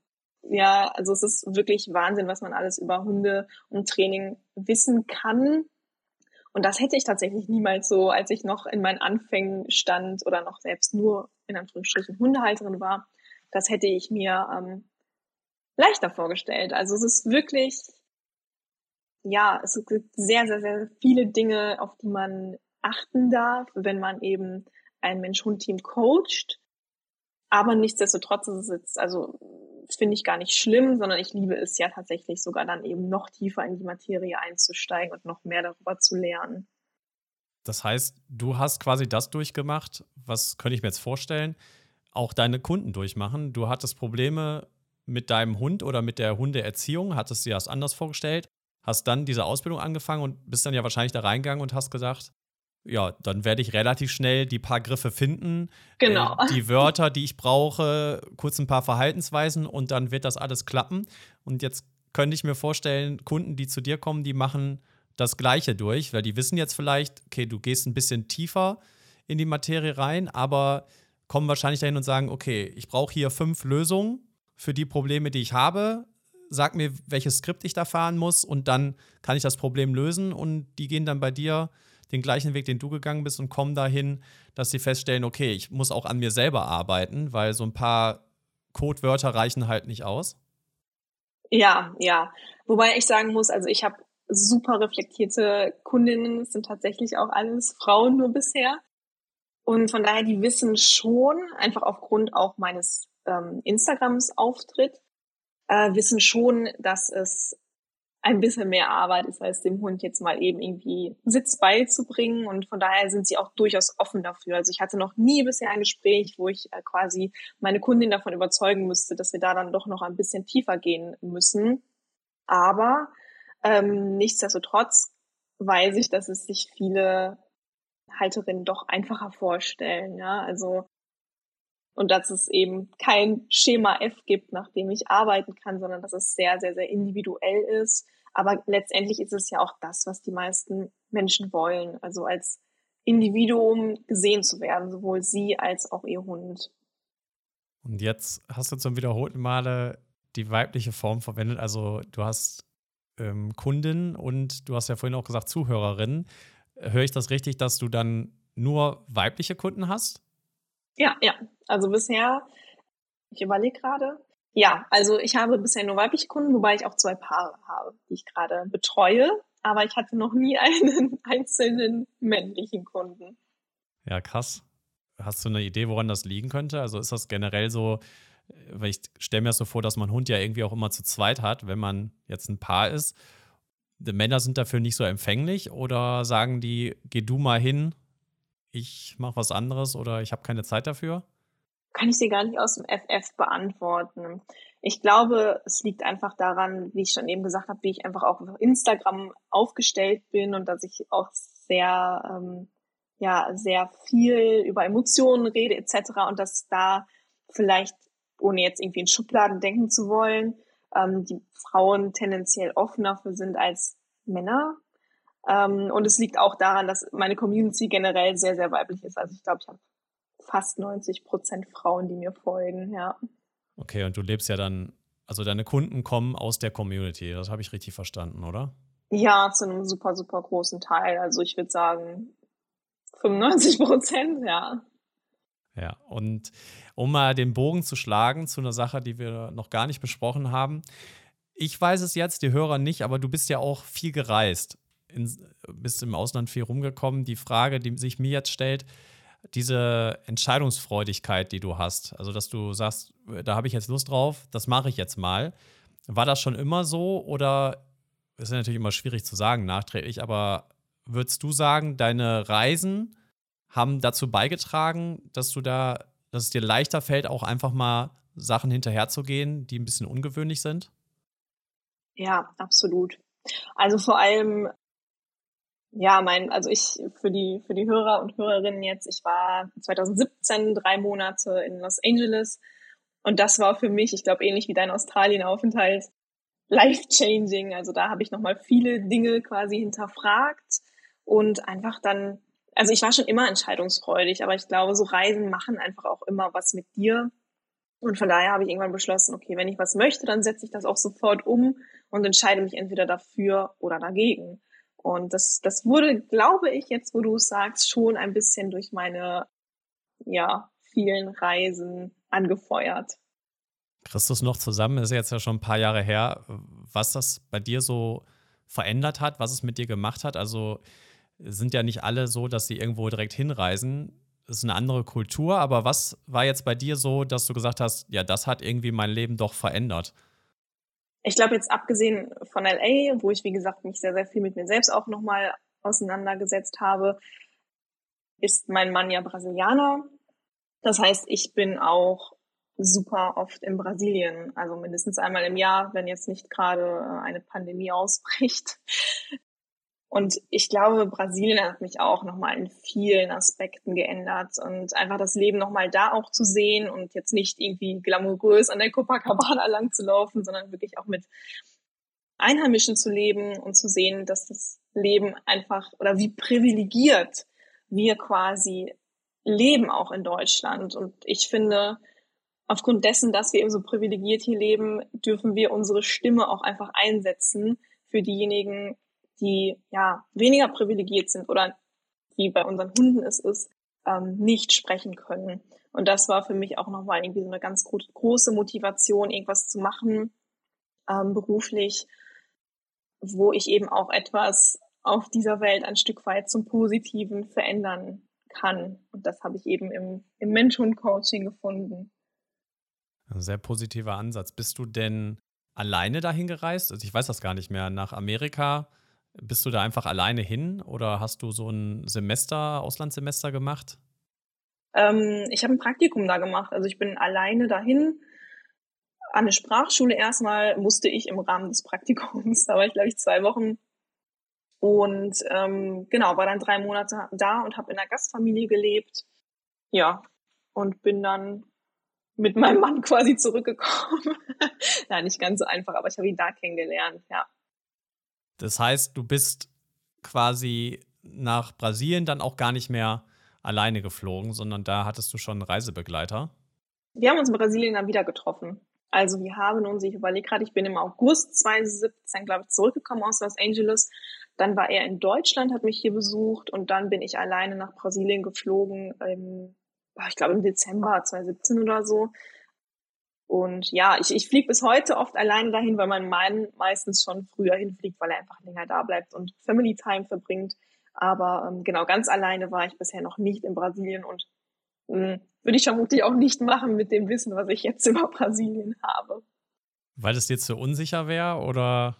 ja, also es ist wirklich Wahnsinn, was man alles über Hunde und Training wissen kann. Und das hätte ich tatsächlich niemals so, als ich noch in meinen Anfängen stand oder noch selbst nur in Anführungsstrichen Hundehalterin war. Das hätte ich mir ähm, leichter vorgestellt. Also es ist wirklich, ja, es gibt sehr, sehr, sehr viele Dinge, auf die man achten darf, wenn man eben ein Mensch-Hund-Team coacht. Aber nichtsdestotrotz ist es jetzt, also finde ich gar nicht schlimm, sondern ich liebe es ja tatsächlich sogar dann eben noch tiefer in die Materie einzusteigen und noch mehr darüber zu lernen. Das heißt, du hast quasi das durchgemacht, was könnte ich mir jetzt vorstellen, auch deine Kunden durchmachen. Du hattest Probleme mit deinem Hund oder mit der Hundeerziehung, hattest dir das anders vorgestellt, hast dann diese Ausbildung angefangen und bist dann ja wahrscheinlich da reingegangen und hast gesagt, ja, dann werde ich relativ schnell die paar Griffe finden. Genau. Äh, die Wörter, die ich brauche, kurz ein paar Verhaltensweisen und dann wird das alles klappen. Und jetzt könnte ich mir vorstellen, Kunden, die zu dir kommen, die machen das Gleiche durch, weil die wissen jetzt vielleicht, okay, du gehst ein bisschen tiefer in die Materie rein, aber kommen wahrscheinlich dahin und sagen, okay, ich brauche hier fünf Lösungen für die Probleme, die ich habe. Sag mir, welches Skript ich da fahren muss und dann kann ich das Problem lösen und die gehen dann bei dir den gleichen Weg, den du gegangen bist und kommen dahin, dass sie feststellen, okay, ich muss auch an mir selber arbeiten, weil so ein paar Codewörter reichen halt nicht aus. Ja, ja. Wobei ich sagen muss, also ich habe super reflektierte Kundinnen, es sind tatsächlich auch alles Frauen nur bisher. Und von daher, die wissen schon, einfach aufgrund auch meines ähm, Instagrams Auftritt, äh, wissen schon, dass es ein bisschen mehr Arbeit ist, als dem Hund jetzt mal eben irgendwie Sitz beizubringen. Und von daher sind sie auch durchaus offen dafür. Also ich hatte noch nie bisher ein Gespräch, wo ich äh, quasi meine Kundin davon überzeugen müsste, dass wir da dann doch noch ein bisschen tiefer gehen müssen. Aber ähm, nichtsdestotrotz weiß ich, dass es sich viele Halterinnen doch einfacher vorstellen. Ja, also und dass es eben kein Schema F gibt, nach dem ich arbeiten kann, sondern dass es sehr, sehr, sehr individuell ist. Aber letztendlich ist es ja auch das, was die meisten Menschen wollen. Also als Individuum gesehen zu werden, sowohl sie als auch ihr Hund. Und jetzt hast du zum wiederholten Male die weibliche Form verwendet. Also du hast ähm, Kundin und du hast ja vorhin auch gesagt Zuhörerin. Höre ich das richtig, dass du dann nur weibliche Kunden hast? Ja, ja. Also bisher, ich überlege gerade. Ja, also ich habe bisher nur weibliche Kunden, wobei ich auch zwei Paare habe, die ich gerade betreue. Aber ich hatte noch nie einen einzelnen männlichen Kunden. Ja, krass. Hast du eine Idee, woran das liegen könnte? Also ist das generell so, weil ich stelle mir das so vor, dass man Hund ja irgendwie auch immer zu zweit hat, wenn man jetzt ein Paar ist. Die Männer sind dafür nicht so empfänglich oder sagen die, geh du mal hin, ich mache was anderes oder ich habe keine Zeit dafür? Kann ich dir gar nicht aus dem FF beantworten. Ich glaube, es liegt einfach daran, wie ich schon eben gesagt habe, wie ich einfach auch auf Instagram aufgestellt bin und dass ich auch sehr, ähm, ja, sehr viel über Emotionen rede etc. und dass da vielleicht, ohne jetzt irgendwie in Schubladen denken zu wollen, ähm, die Frauen tendenziell offener für sind als Männer. Ähm, und es liegt auch daran, dass meine Community generell sehr, sehr weiblich ist. Also ich glaube, ich habe fast 90 Prozent Frauen, die mir folgen, ja. Okay, und du lebst ja dann, also deine Kunden kommen aus der Community, das habe ich richtig verstanden, oder? Ja, zu einem super, super großen Teil. Also ich würde sagen 95 Prozent, ja. Ja, und um mal den Bogen zu schlagen zu einer Sache, die wir noch gar nicht besprochen haben. Ich weiß es jetzt, die Hörer nicht, aber du bist ja auch viel gereist in, bist im Ausland viel rumgekommen. Die Frage, die sich mir jetzt stellt, diese Entscheidungsfreudigkeit, die du hast, also dass du sagst, da habe ich jetzt Lust drauf, das mache ich jetzt mal. War das schon immer so oder ist natürlich immer schwierig zu sagen nachträglich, aber würdest du sagen, deine Reisen haben dazu beigetragen, dass du da, dass es dir leichter fällt, auch einfach mal Sachen hinterherzugehen, die ein bisschen ungewöhnlich sind? Ja, absolut. Also vor allem Ja, mein, also ich für die für die Hörer und Hörerinnen jetzt, ich war 2017 drei Monate in Los Angeles und das war für mich, ich glaube ähnlich wie dein Australienaufenthalt, life changing. Also da habe ich noch mal viele Dinge quasi hinterfragt und einfach dann, also ich war schon immer entscheidungsfreudig, aber ich glaube, so Reisen machen einfach auch immer was mit dir. Und von daher habe ich irgendwann beschlossen, okay, wenn ich was möchte, dann setze ich das auch sofort um und entscheide mich entweder dafür oder dagegen. Und das, das wurde, glaube ich, jetzt, wo du es sagst, schon ein bisschen durch meine, ja, vielen Reisen angefeuert. Christus noch zusammen ist jetzt ja schon ein paar Jahre her, was das bei dir so verändert hat, was es mit dir gemacht hat. Also sind ja nicht alle so, dass sie irgendwo direkt hinreisen. Das ist eine andere Kultur, aber was war jetzt bei dir so, dass du gesagt hast, ja, das hat irgendwie mein Leben doch verändert? Ich glaube jetzt abgesehen von LA, wo ich wie gesagt mich sehr, sehr viel mit mir selbst auch nochmal auseinandergesetzt habe, ist mein Mann ja Brasilianer. Das heißt, ich bin auch super oft in Brasilien, also mindestens einmal im Jahr, wenn jetzt nicht gerade äh, eine Pandemie ausbricht. Und ich glaube, Brasilien hat mich auch nochmal in vielen Aspekten geändert und einfach das Leben nochmal da auch zu sehen und jetzt nicht irgendwie glamourös an der Copacabana lang zu laufen, sondern wirklich auch mit Einheimischen zu leben und zu sehen, dass das Leben einfach oder wie privilegiert wir quasi leben auch in Deutschland. Und ich finde, aufgrund dessen, dass wir eben so privilegiert hier leben, dürfen wir unsere Stimme auch einfach einsetzen für diejenigen, die ja weniger privilegiert sind oder wie bei unseren Hunden es ist, ähm, nicht sprechen können. Und das war für mich auch nochmal irgendwie so eine ganz große Motivation, irgendwas zu machen, ähm, beruflich, wo ich eben auch etwas auf dieser Welt ein Stück weit zum Positiven verändern kann. Und das habe ich eben im, im Mensch-Hund-Coaching gefunden. Ein sehr positiver Ansatz. Bist du denn alleine dahin gereist? Also ich weiß das gar nicht mehr. Nach Amerika bist du da einfach alleine hin oder hast du so ein Semester, Auslandssemester gemacht? Ähm, ich habe ein Praktikum da gemacht. Also ich bin alleine dahin. An eine Sprachschule erstmal musste ich im Rahmen des Praktikums. Da war ich, glaube ich, zwei Wochen. Und ähm, genau, war dann drei Monate da und habe in einer Gastfamilie gelebt. Ja, und bin dann mit meinem Mann quasi zurückgekommen. Nein, nicht ganz so einfach, aber ich habe ihn da kennengelernt, ja. Das heißt, du bist quasi nach Brasilien dann auch gar nicht mehr alleine geflogen, sondern da hattest du schon einen Reisebegleiter. Wir haben uns in Brasilien dann wieder getroffen. Also wir haben uns, ich überlege gerade, ich bin im August 2017, glaube ich, zurückgekommen aus Los Angeles. Dann war er in Deutschland, hat mich hier besucht und dann bin ich alleine nach Brasilien geflogen, im, ich glaube im Dezember 2017 oder so. Und ja, ich, ich fliege bis heute oft alleine dahin, weil mein Mann meistens schon früher hinfliegt, weil er einfach länger da bleibt und Family Time verbringt. Aber ähm, genau, ganz alleine war ich bisher noch nicht in Brasilien und mh, hm, würde ich vermutlich auch nicht machen mit dem Wissen, was ich jetzt über Brasilien habe. Weil es dir zu unsicher wäre oder?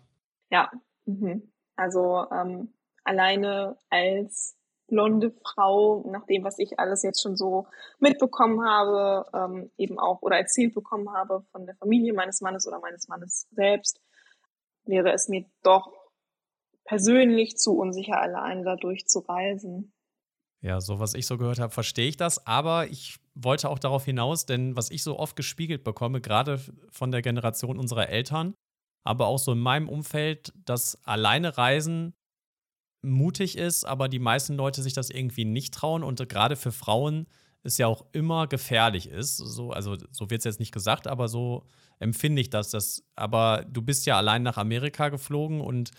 Ja, mhm. also ähm, alleine als blonde Frau, nach dem, was ich alles jetzt schon so mitbekommen habe, ähm, eben auch oder erzählt bekommen habe von der Familie meines Mannes oder meines Mannes selbst, wäre es mir doch persönlich zu unsicher, allein dadurch zu reisen. Ja, so was ich so gehört habe, verstehe ich das. Aber ich wollte auch darauf hinaus, denn was ich so oft gespiegelt bekomme, gerade von der Generation unserer Eltern, aber auch so in meinem Umfeld, dass alleine Reisen mutig ist, aber die meisten Leute sich das irgendwie nicht trauen und gerade für Frauen es ja auch immer gefährlich ist. So, also so wird es jetzt nicht gesagt, aber so empfinde ich das. Dass, aber du bist ja allein nach Amerika geflogen und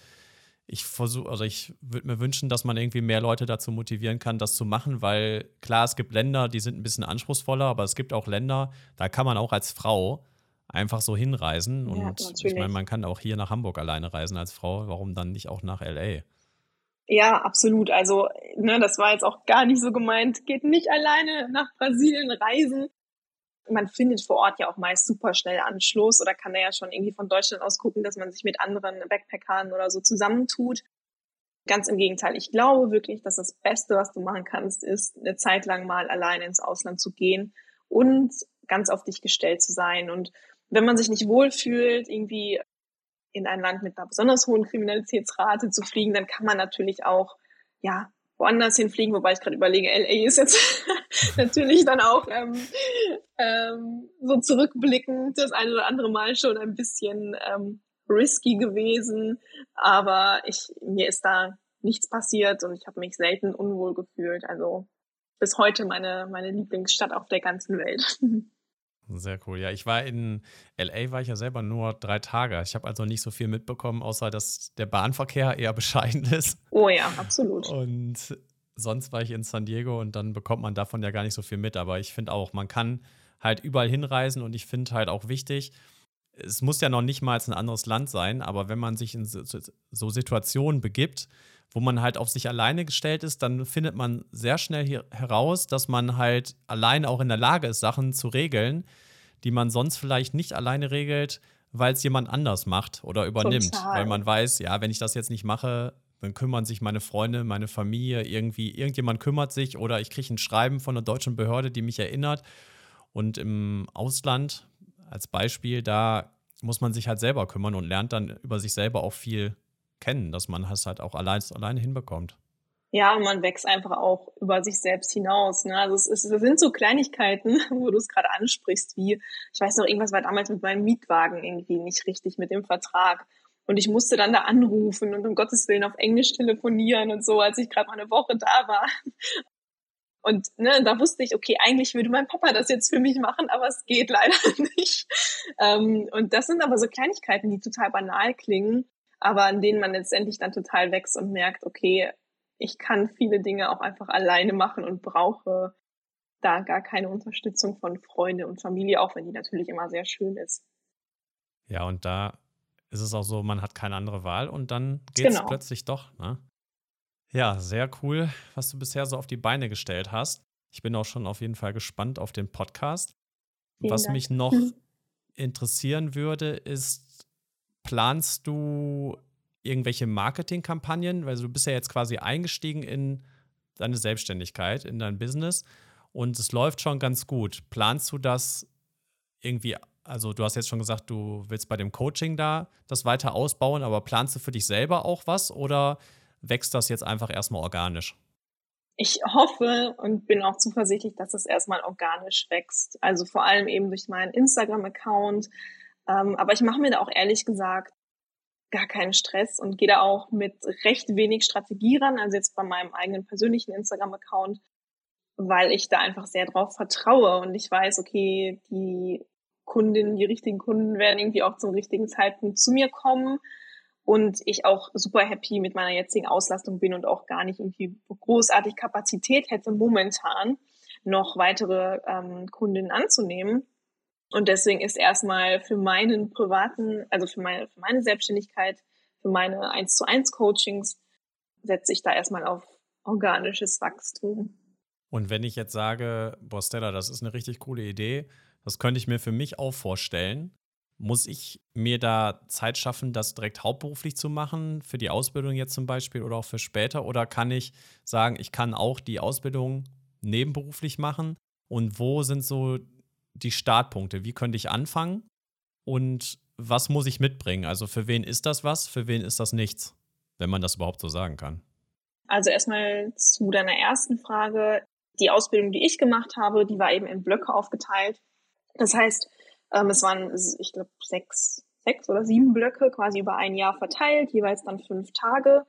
ich versuche, also ich würde mir wünschen, dass man irgendwie mehr Leute dazu motivieren kann, das zu machen, weil klar, es gibt Länder, die sind ein bisschen anspruchsvoller, aber es gibt auch Länder, da kann man auch als Frau einfach so hinreisen. Ja, und natürlich. ich meine, man kann auch hier nach Hamburg alleine reisen als Frau. Warum dann nicht auch nach LA? Ja, absolut. Also, ne, das war jetzt auch gar nicht so gemeint. Geht nicht alleine nach Brasilien reisen. Man findet vor Ort ja auch meist super schnell Anschluss oder kann da ja schon irgendwie von Deutschland aus gucken, dass man sich mit anderen Backpackern oder so zusammentut. Ganz im Gegenteil. Ich glaube wirklich, dass das Beste, was du machen kannst, ist, eine Zeit lang mal alleine ins Ausland zu gehen und ganz auf dich gestellt zu sein. Und wenn man sich nicht wohlfühlt, irgendwie in ein Land mit einer besonders hohen Kriminalitätsrate zu fliegen, dann kann man natürlich auch ja, woanders hinfliegen, wobei ich gerade überlege, LA ist jetzt natürlich dann auch ähm, ähm, so zurückblickend das eine oder andere Mal schon ein bisschen ähm, risky gewesen, aber ich mir ist da nichts passiert und ich habe mich selten unwohl gefühlt. Also bis heute meine meine Lieblingsstadt auf der ganzen Welt. Sehr cool. Ja, ich war in LA, war ich ja selber nur drei Tage. Ich habe also nicht so viel mitbekommen, außer dass der Bahnverkehr eher bescheiden ist. Oh ja, absolut. Und sonst war ich in San Diego und dann bekommt man davon ja gar nicht so viel mit. Aber ich finde auch, man kann halt überall hinreisen und ich finde halt auch wichtig, es muss ja noch nicht mal ein anderes Land sein, aber wenn man sich in so, Situationen begibt, wo man halt auf sich alleine gestellt ist, dann findet man sehr schnell hier heraus, dass man halt alleine auch in der Lage ist, Sachen zu regeln, die man sonst vielleicht nicht alleine regelt, weil es jemand anders macht oder übernimmt. Total. Weil man weiß, ja, wenn ich das jetzt nicht mache, dann kümmern sich meine Freunde, meine Familie, irgendwie, irgendjemand kümmert sich oder ich kriege ein Schreiben von einer deutschen Behörde, die mich erinnert. Und im Ausland, als Beispiel, da muss man sich halt selber kümmern und lernt dann über sich selber auch viel kennen, dass man es halt auch allein, alleine hinbekommt. Ja, man wächst einfach auch über sich selbst hinaus. Ne? Also es, es sind so Kleinigkeiten, wo du es gerade ansprichst, wie, ich weiß noch, irgendwas war damals mit meinem Mietwagen irgendwie nicht richtig mit dem Vertrag. Und ich musste dann da anrufen und um Gottes Willen auf Englisch telefonieren und so, als ich gerade mal eine Woche da war. Und ne, da wusste ich, okay, eigentlich würde mein Papa das jetzt für mich machen, aber es geht leider nicht. Ähm, und das sind aber so Kleinigkeiten, die total banal klingen, aber an denen man letztendlich dann total wächst und merkt, okay, ich kann viele Dinge auch einfach alleine machen und brauche da gar keine Unterstützung von Freunde und Familie, auch wenn die natürlich immer sehr schön ist. Ja, und da ist es auch so, man hat keine andere Wahl und dann geht es genau. plötzlich doch. Ne? Ja, sehr cool, was du bisher so auf die Beine gestellt hast. Ich bin auch schon auf jeden Fall gespannt auf den Podcast. Vielen was Dank. mich noch interessieren würde, ist, planst du irgendwelche Marketingkampagnen? Weil du bist ja jetzt quasi eingestiegen in deine Selbstständigkeit, in dein Business und es läuft schon ganz gut. Planst du das irgendwie, also du hast jetzt schon gesagt, du willst bei dem Coaching da das weiter ausbauen, aber planst du für dich selber auch was oder wächst das jetzt einfach erstmal organisch? Ich hoffe und bin auch zuversichtlich, dass es erstmal organisch wächst. Also vor allem eben durch meinen Instagram-Account. Ähm, aber ich mache mir da auch ehrlich gesagt gar keinen Stress und gehe da auch mit recht wenig Strategie ran. Also jetzt bei meinem eigenen persönlichen Instagram-Account, weil ich da einfach sehr drauf vertraue und ich weiß, okay, die Kundinnen, die richtigen Kunden werden irgendwie auch zum richtigen Zeitpunkt zu mir kommen und ich auch super happy mit meiner jetzigen Auslastung bin und auch gar nicht irgendwie großartig Kapazität hätte, momentan noch weitere ähm, Kundinnen anzunehmen. Und deswegen ist erstmal für meinen privaten, also für meine, für meine Selbstständigkeit, für meine 1 zu 1 Coachings, setze ich da erstmal auf organisches Wachstum. Und wenn ich jetzt sage, boah, Stella, das ist eine richtig coole Idee, das könnte ich mir für mich auch vorstellen, muss ich mir da Zeit schaffen, das direkt hauptberuflich zu machen, für die Ausbildung jetzt zum Beispiel oder auch für später? Oder kann ich sagen, ich kann auch die Ausbildung nebenberuflich machen? Und wo sind so die Startpunkte? Wie könnte ich anfangen? Und was muss ich mitbringen? Also für wen ist das was, für wen ist das nichts, wenn man das überhaupt so sagen kann? Also erstmal zu deiner ersten Frage. Die Ausbildung, die ich gemacht habe, die war eben in Blöcke aufgeteilt. Das heißt, ähm, es waren, ich glaube, sechs, sechs oder sieben Blöcke quasi über ein Jahr verteilt, jeweils dann fünf Tage.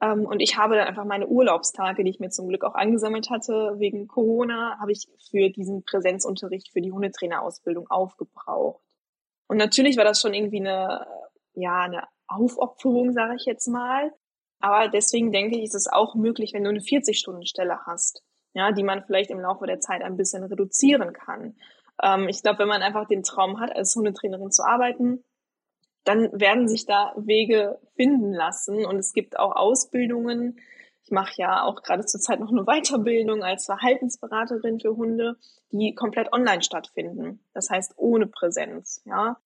Ähm, und ich habe dann einfach meine Urlaubstage, die ich mir zum Glück auch angesammelt hatte wegen Corona, habe ich für diesen Präsenzunterricht für die Hundetrainerausbildung aufgebraucht. Und natürlich war das schon irgendwie eine, ja, eine Aufopferung, sage ich jetzt mal. Aber deswegen denke ich, ist es auch möglich, wenn du eine 40-Stunden-Stelle hast, ja, die man vielleicht im Laufe der Zeit ein bisschen reduzieren kann. Ähm, ich glaube, wenn man einfach den Traum hat, als Hundetrainerin zu arbeiten, dann werden sich da Wege finden lassen. Und es gibt auch Ausbildungen. Ich mache ja auch gerade zurzeit noch eine Weiterbildung als Verhaltensberaterin für Hunde, die komplett online stattfinden. Das heißt ohne Präsenz. Ja,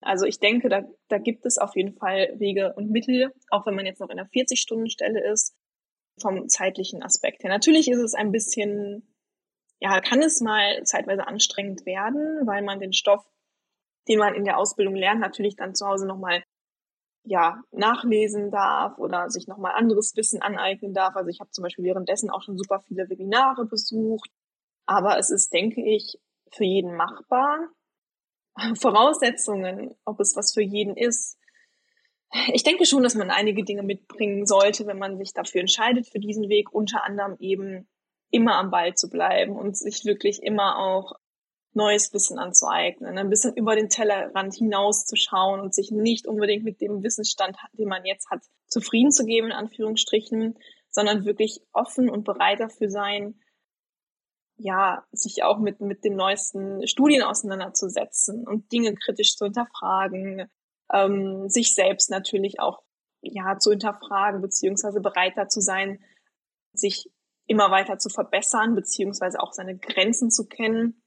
also ich denke, da, da gibt es auf jeden Fall Wege und Mittel, auch wenn man jetzt noch in einer 40-Stunden-Stelle ist, vom zeitlichen Aspekt her. Natürlich ist es ein bisschen ja, kann es mal zeitweise anstrengend werden, weil man den Stoff, den man in der Ausbildung lernt, natürlich dann zu Hause nochmal ja, nachlesen darf oder sich nochmal anderes Wissen aneignen darf. Also ich habe zum Beispiel währenddessen auch schon super viele Webinare besucht. Aber es ist, denke ich, für jeden machbar. Voraussetzungen, ob es was für jeden ist. Ich denke schon, dass man einige Dinge mitbringen sollte, wenn man sich dafür entscheidet, für diesen Weg, unter anderem eben immer am Ball zu bleiben und sich wirklich immer auch neues Wissen anzueignen, ein bisschen über den Tellerrand hinauszuschauen und sich nicht unbedingt mit dem Wissensstand, den man jetzt hat, zufrieden zu geben, in Anführungsstrichen, sondern wirklich offen und bereit dafür sein, ja, sich auch mit, mit den neuesten Studien auseinanderzusetzen und Dinge kritisch zu hinterfragen, ähm, sich selbst natürlich auch, ja, zu hinterfragen, beziehungsweise bereiter zu sein, sich immer weiter zu verbessern, beziehungsweise auch seine Grenzen zu kennen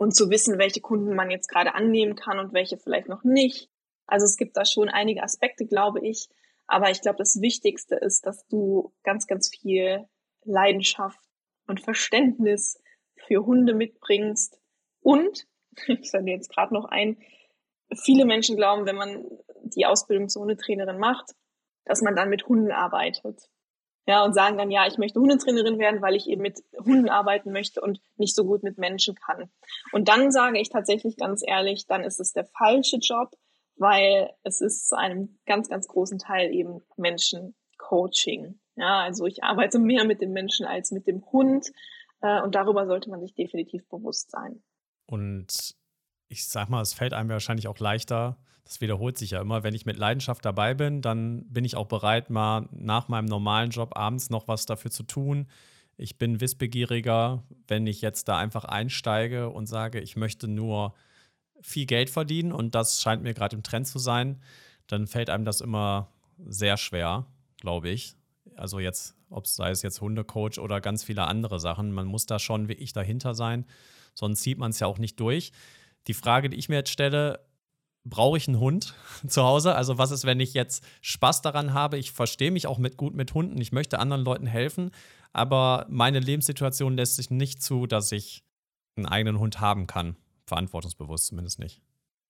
und zu wissen, welche Kunden man jetzt gerade annehmen kann und welche vielleicht noch nicht. Also es gibt da schon einige Aspekte, glaube ich. Aber ich glaube, das Wichtigste ist, dass du ganz, ganz viel Leidenschaft und Verständnis für Hunde mitbringst. Und, ich sage jetzt gerade noch ein, viele Menschen glauben, wenn man die Ausbildung zur Hundetrainerin macht, dass man dann mit Hunden arbeitet ja, und sagen dann, ja, ich möchte Hundetrainerin werden, weil ich eben mit Hunden arbeiten möchte und nicht so gut mit Menschen kann. Und dann sage ich tatsächlich ganz ehrlich, dann ist es der falsche Job, weil es ist zu einem ganz, ganz großen Teil eben Menschencoaching. Ja, also ich arbeite mehr mit dem Menschen als mit dem Hund äh, und darüber sollte man sich definitiv bewusst sein. Und ich sag mal, es fällt einem wahrscheinlich auch leichter, das wiederholt sich ja immer, wenn ich mit Leidenschaft dabei bin, dann bin ich auch bereit, mal nach meinem normalen Job abends noch was dafür zu tun. Ich bin wissbegieriger, wenn ich jetzt da einfach einsteige und sage, ich möchte nur viel Geld verdienen und das scheint mir gerade im Trend zu sein, dann fällt einem das immer sehr schwer, glaube ich. Also jetzt, ob es sei es jetzt Hundecoach oder ganz viele andere Sachen, man muss da schon wie ich dahinter sein, sonst zieht man es ja auch nicht durch die Frage, die ich mir jetzt stelle, brauche ich einen Hund zu Hause? Also was ist, wenn ich jetzt Spaß daran habe? Ich verstehe mich auch mit, gut mit Hunden, ich möchte anderen Leuten helfen, aber meine Lebenssituation lässt sich nicht zu, dass ich einen eigenen Hund haben kann. Verantwortungsbewusst zumindest nicht.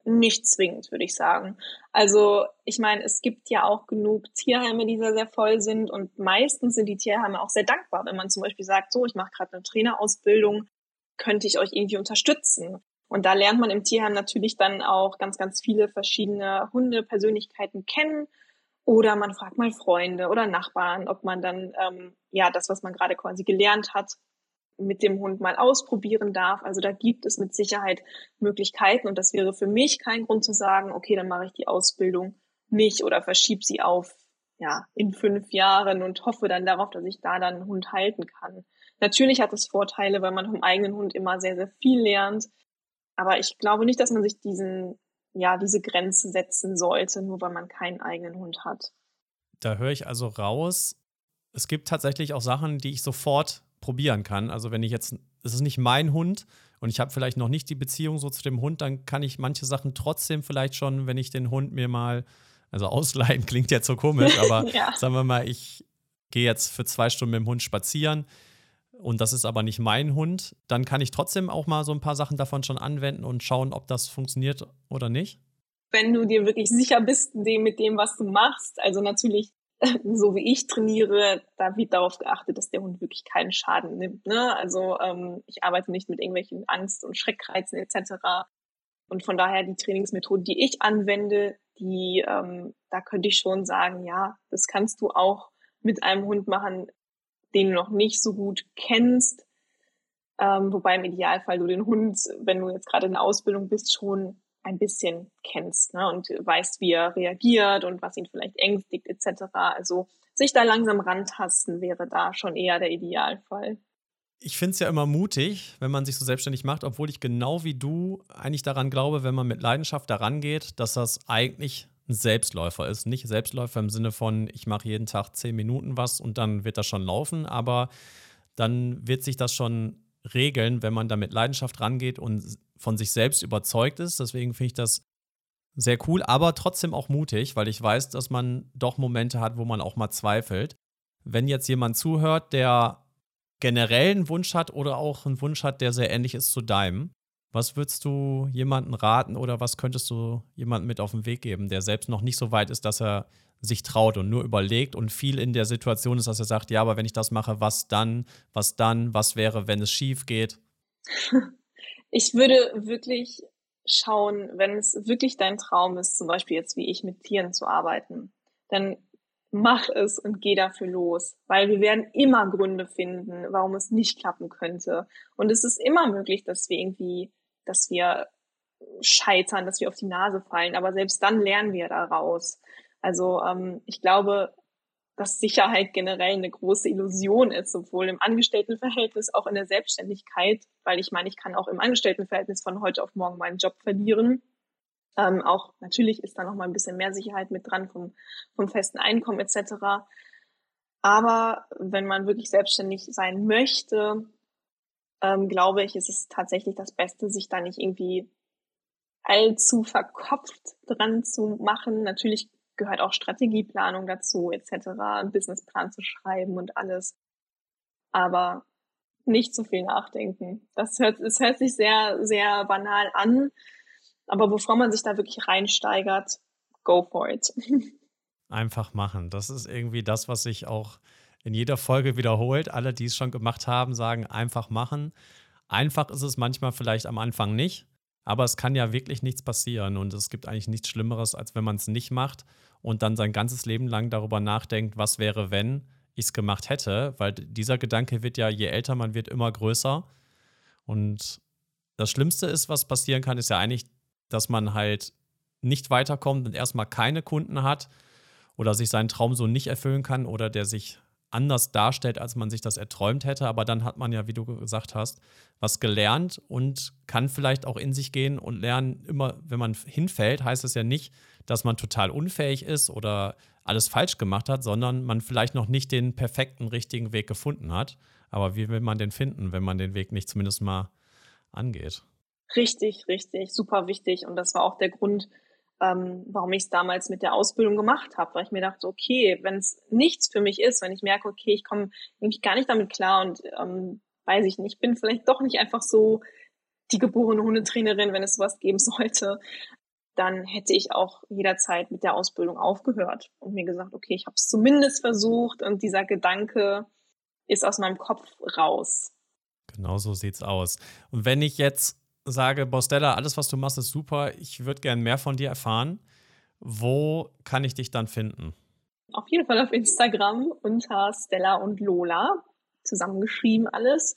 Nicht zwingend, würde ich sagen. Also ich meine, es gibt ja auch genug Tierheime, die sehr, sehr voll sind und meistens sind die Tierheime auch sehr dankbar, wenn man zum Beispiel sagt, so, ich mache gerade eine Trainerausbildung, könnte ich euch irgendwie unterstützen? Und da lernt man im Tierheim natürlich dann auch ganz, ganz viele verschiedene Hundepersönlichkeiten kennen. Oder man fragt mal Freunde oder Nachbarn, ob man dann ähm, ja das, was man gerade quasi gelernt hat, mit dem Hund mal ausprobieren darf. Also da gibt es mit Sicherheit Möglichkeiten und das wäre für mich kein Grund zu sagen, okay, dann mache ich die Ausbildung nicht oder verschiebe sie auf ja in fünf Jahren und hoffe dann darauf, dass ich da dann einen Hund halten kann. Natürlich hat es Vorteile, weil man vom eigenen Hund immer sehr, sehr viel lernt. Aber ich glaube nicht, dass man sich diesen, ja, diese Grenze setzen sollte, nur weil man keinen eigenen Hund hat. Da höre ich also raus, es gibt tatsächlich auch Sachen, die ich sofort probieren kann. Also wenn ich jetzt, es ist nicht mein Hund und ich habe vielleicht noch nicht die Beziehung so zu dem Hund, dann kann ich manche Sachen trotzdem vielleicht schon, wenn ich den Hund mir mal, also ausleihen klingt jetzt so komisch, aber ja. sagen wir mal, ich gehe jetzt für zwei Stunden mit dem Hund spazieren und das ist aber nicht mein Hund, dann kann ich trotzdem auch mal so ein paar Sachen davon schon anwenden und schauen, ob das funktioniert oder nicht. Wenn du dir wirklich sicher bist mit dem, was du machst, also natürlich, so wie ich trainiere, da wird darauf geachtet, dass der Hund wirklich keinen Schaden nimmt. Ne? Also ähm, ich arbeite nicht mit irgendwelchen Angst- und Schreckreizen etc. Und von daher die Trainingsmethoden, die ich anwende, die, ähm, da könnte ich schon sagen, ja, das kannst du auch mit einem Hund machen, den du noch nicht so gut kennst. Ähm, wobei im Idealfall du den Hund, wenn du jetzt gerade in der Ausbildung bist, schon ein bisschen kennst ne, und weißt, wie er reagiert und was ihn vielleicht ängstigt etc. Also sich da langsam rantasten wäre da schon eher der Idealfall. Ich finde es ja immer mutig, wenn man sich so selbstständig macht, obwohl ich genau wie du eigentlich daran glaube, wenn man mit Leidenschaft daran geht, dass das eigentlich Selbstläufer ist. Nicht Selbstläufer im Sinne von, ich mache jeden Tag zehn Minuten was und dann wird das schon laufen, aber dann wird sich das schon regeln, wenn man da mit Leidenschaft rangeht und von sich selbst überzeugt ist. Deswegen finde ich das sehr cool, aber trotzdem auch mutig, weil ich weiß, dass man doch Momente hat, wo man auch mal zweifelt. Wenn jetzt jemand zuhört, der generell einen Wunsch hat oder auch einen Wunsch hat, der sehr ähnlich ist zu deinem, Was würdest du jemanden raten oder was könntest du jemandem mit auf den Weg geben, der selbst noch nicht so weit ist, dass er sich traut und nur überlegt und viel in der Situation ist, dass er sagt, ja, aber wenn ich das mache, was dann, was dann, was wäre, wenn es schief geht? Ich würde wirklich schauen, wenn es wirklich dein Traum ist, zum Beispiel jetzt wie ich mit Tieren zu arbeiten, dann mach es und geh dafür los, weil wir werden immer Gründe finden, warum es nicht klappen könnte. Und es ist immer möglich, dass wir irgendwie, dass wir scheitern, dass wir auf die Nase fallen, aber selbst dann lernen wir daraus. Also ähm, ich glaube, dass Sicherheit generell eine große Illusion ist, sowohl im Angestelltenverhältnis, auch in der Selbstständigkeit, weil ich meine, ich kann auch im Angestelltenverhältnis von heute auf morgen meinen Job verlieren. Ähm, auch natürlich ist da noch mal ein bisschen mehr Sicherheit mit dran vom, vom festen Einkommen etc. Aber wenn man wirklich selbstständig sein möchte, ähm, glaube ich, ist es tatsächlich das Beste, sich da nicht irgendwie allzu verkopft dran zu machen. Natürlich gehört auch Strategieplanung dazu, etc., einen Businessplan zu schreiben und alles. Aber nicht zu viel nachdenken. Das hört, es hört sich sehr, sehr banal an. Aber bevor man sich da wirklich reinsteigert, go for it. Einfach machen. Das ist irgendwie das, was sich auch in jeder Folge wiederholt. Alle, die es schon gemacht haben, sagen einfach machen. Einfach ist es manchmal vielleicht am Anfang nicht, aber es kann ja wirklich nichts passieren und es gibt eigentlich nichts Schlimmeres, als wenn man es nicht macht und dann sein ganzes Leben lang darüber nachdenkt, was wäre, wenn ich es gemacht hätte, weil dieser Gedanke wird ja, je älter man wird, immer größer. Und das Schlimmste ist, was passieren kann, ist ja eigentlich, dass man halt nicht weiterkommt und erstmal keine Kunden hat oder sich seinen Traum so nicht erfüllen kann oder der sich anders darstellt, als man sich das erträumt hätte. Aber dann hat man ja, wie du gesagt hast, was gelernt und kann vielleicht auch in sich gehen und lernen. Immer, wenn man hinfällt, heißt es ja nicht, dass man total unfähig ist oder alles falsch gemacht hat, sondern man vielleicht noch nicht den perfekten, richtigen Weg gefunden hat. Aber wie will man den finden, wenn man den Weg nicht zumindest mal angeht? Richtig, richtig, super wichtig. Und das war auch der Grund, ähm, warum ich es damals mit der Ausbildung gemacht habe, weil ich mir dachte, okay, wenn es nichts für mich ist, wenn ich merke, okay, ich komme irgendwie gar nicht damit klar und ähm, weiß ich nicht, bin vielleicht doch nicht einfach so die geborene Hundetrainerin, wenn es sowas geben sollte, dann hätte ich auch jederzeit mit der Ausbildung aufgehört und mir gesagt, okay, ich habe es zumindest versucht und dieser Gedanke ist aus meinem Kopf raus. Genau so sieht's aus. Und wenn ich jetzt sage, Bostella, alles, was du machst, ist super, ich würde gerne mehr von dir erfahren, wo kann ich dich dann finden? Auf jeden Fall auf Instagram unter Stella und Lola, zusammengeschrieben alles.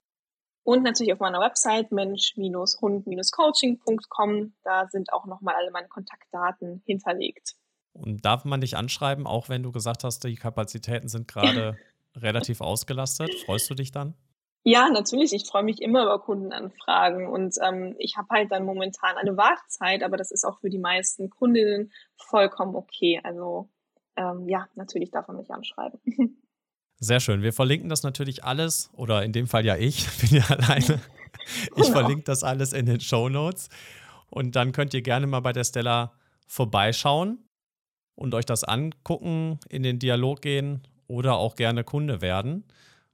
Und natürlich auf meiner Website mensch-hund-coaching.com. Da sind auch nochmal alle meine Kontaktdaten hinterlegt. Und darf man dich anschreiben, auch wenn du gesagt hast, die Kapazitäten sind gerade relativ ausgelastet? Freust du dich dann? Ja, natürlich. Ich freue mich immer über Kundenanfragen und ähm, ich habe halt dann momentan eine Wartezeit, aber das ist auch für die meisten Kundinnen vollkommen okay. Also ähm, ja, natürlich darf man mich anschreiben. Sehr schön. Wir verlinken das natürlich alles, oder in dem Fall ja ich, bin ja alleine. Ich genau. verlinke das alles in den Show Notes. Und dann könnt ihr gerne mal bei der Stella vorbeischauen und euch das angucken, in den Dialog gehen oder auch gerne Kunde werden.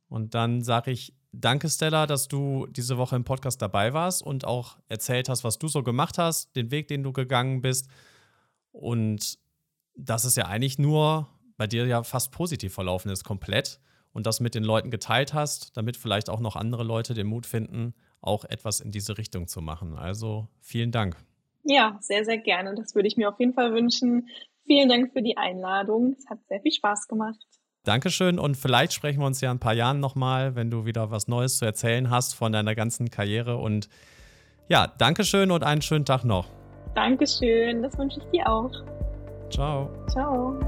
Und dann sage ich danke, Stella, dass du diese Woche im Podcast dabei warst und auch erzählt hast, was du so gemacht hast, den Weg, den du gegangen bist. Und dass es ja eigentlich nur bei dir ja fast positiv verlaufen ist, komplett. Und das mit den Leuten geteilt hast, damit vielleicht auch noch andere Leute den Mut finden, auch etwas in diese Richtung zu machen. Also vielen Dank. Ja, sehr, sehr gerne. Das würde ich mir auf jeden Fall wünschen. Vielen Dank für die Einladung. Es hat sehr viel Spaß gemacht. Dankeschön und vielleicht sprechen wir uns ja in ein paar Jahren nochmal, wenn du wieder was Neues zu erzählen hast von deiner ganzen Karriere. Und ja, Dankeschön und einen schönen Tag noch. Dankeschön, das wünsche ich dir auch. Ciao. Ciao.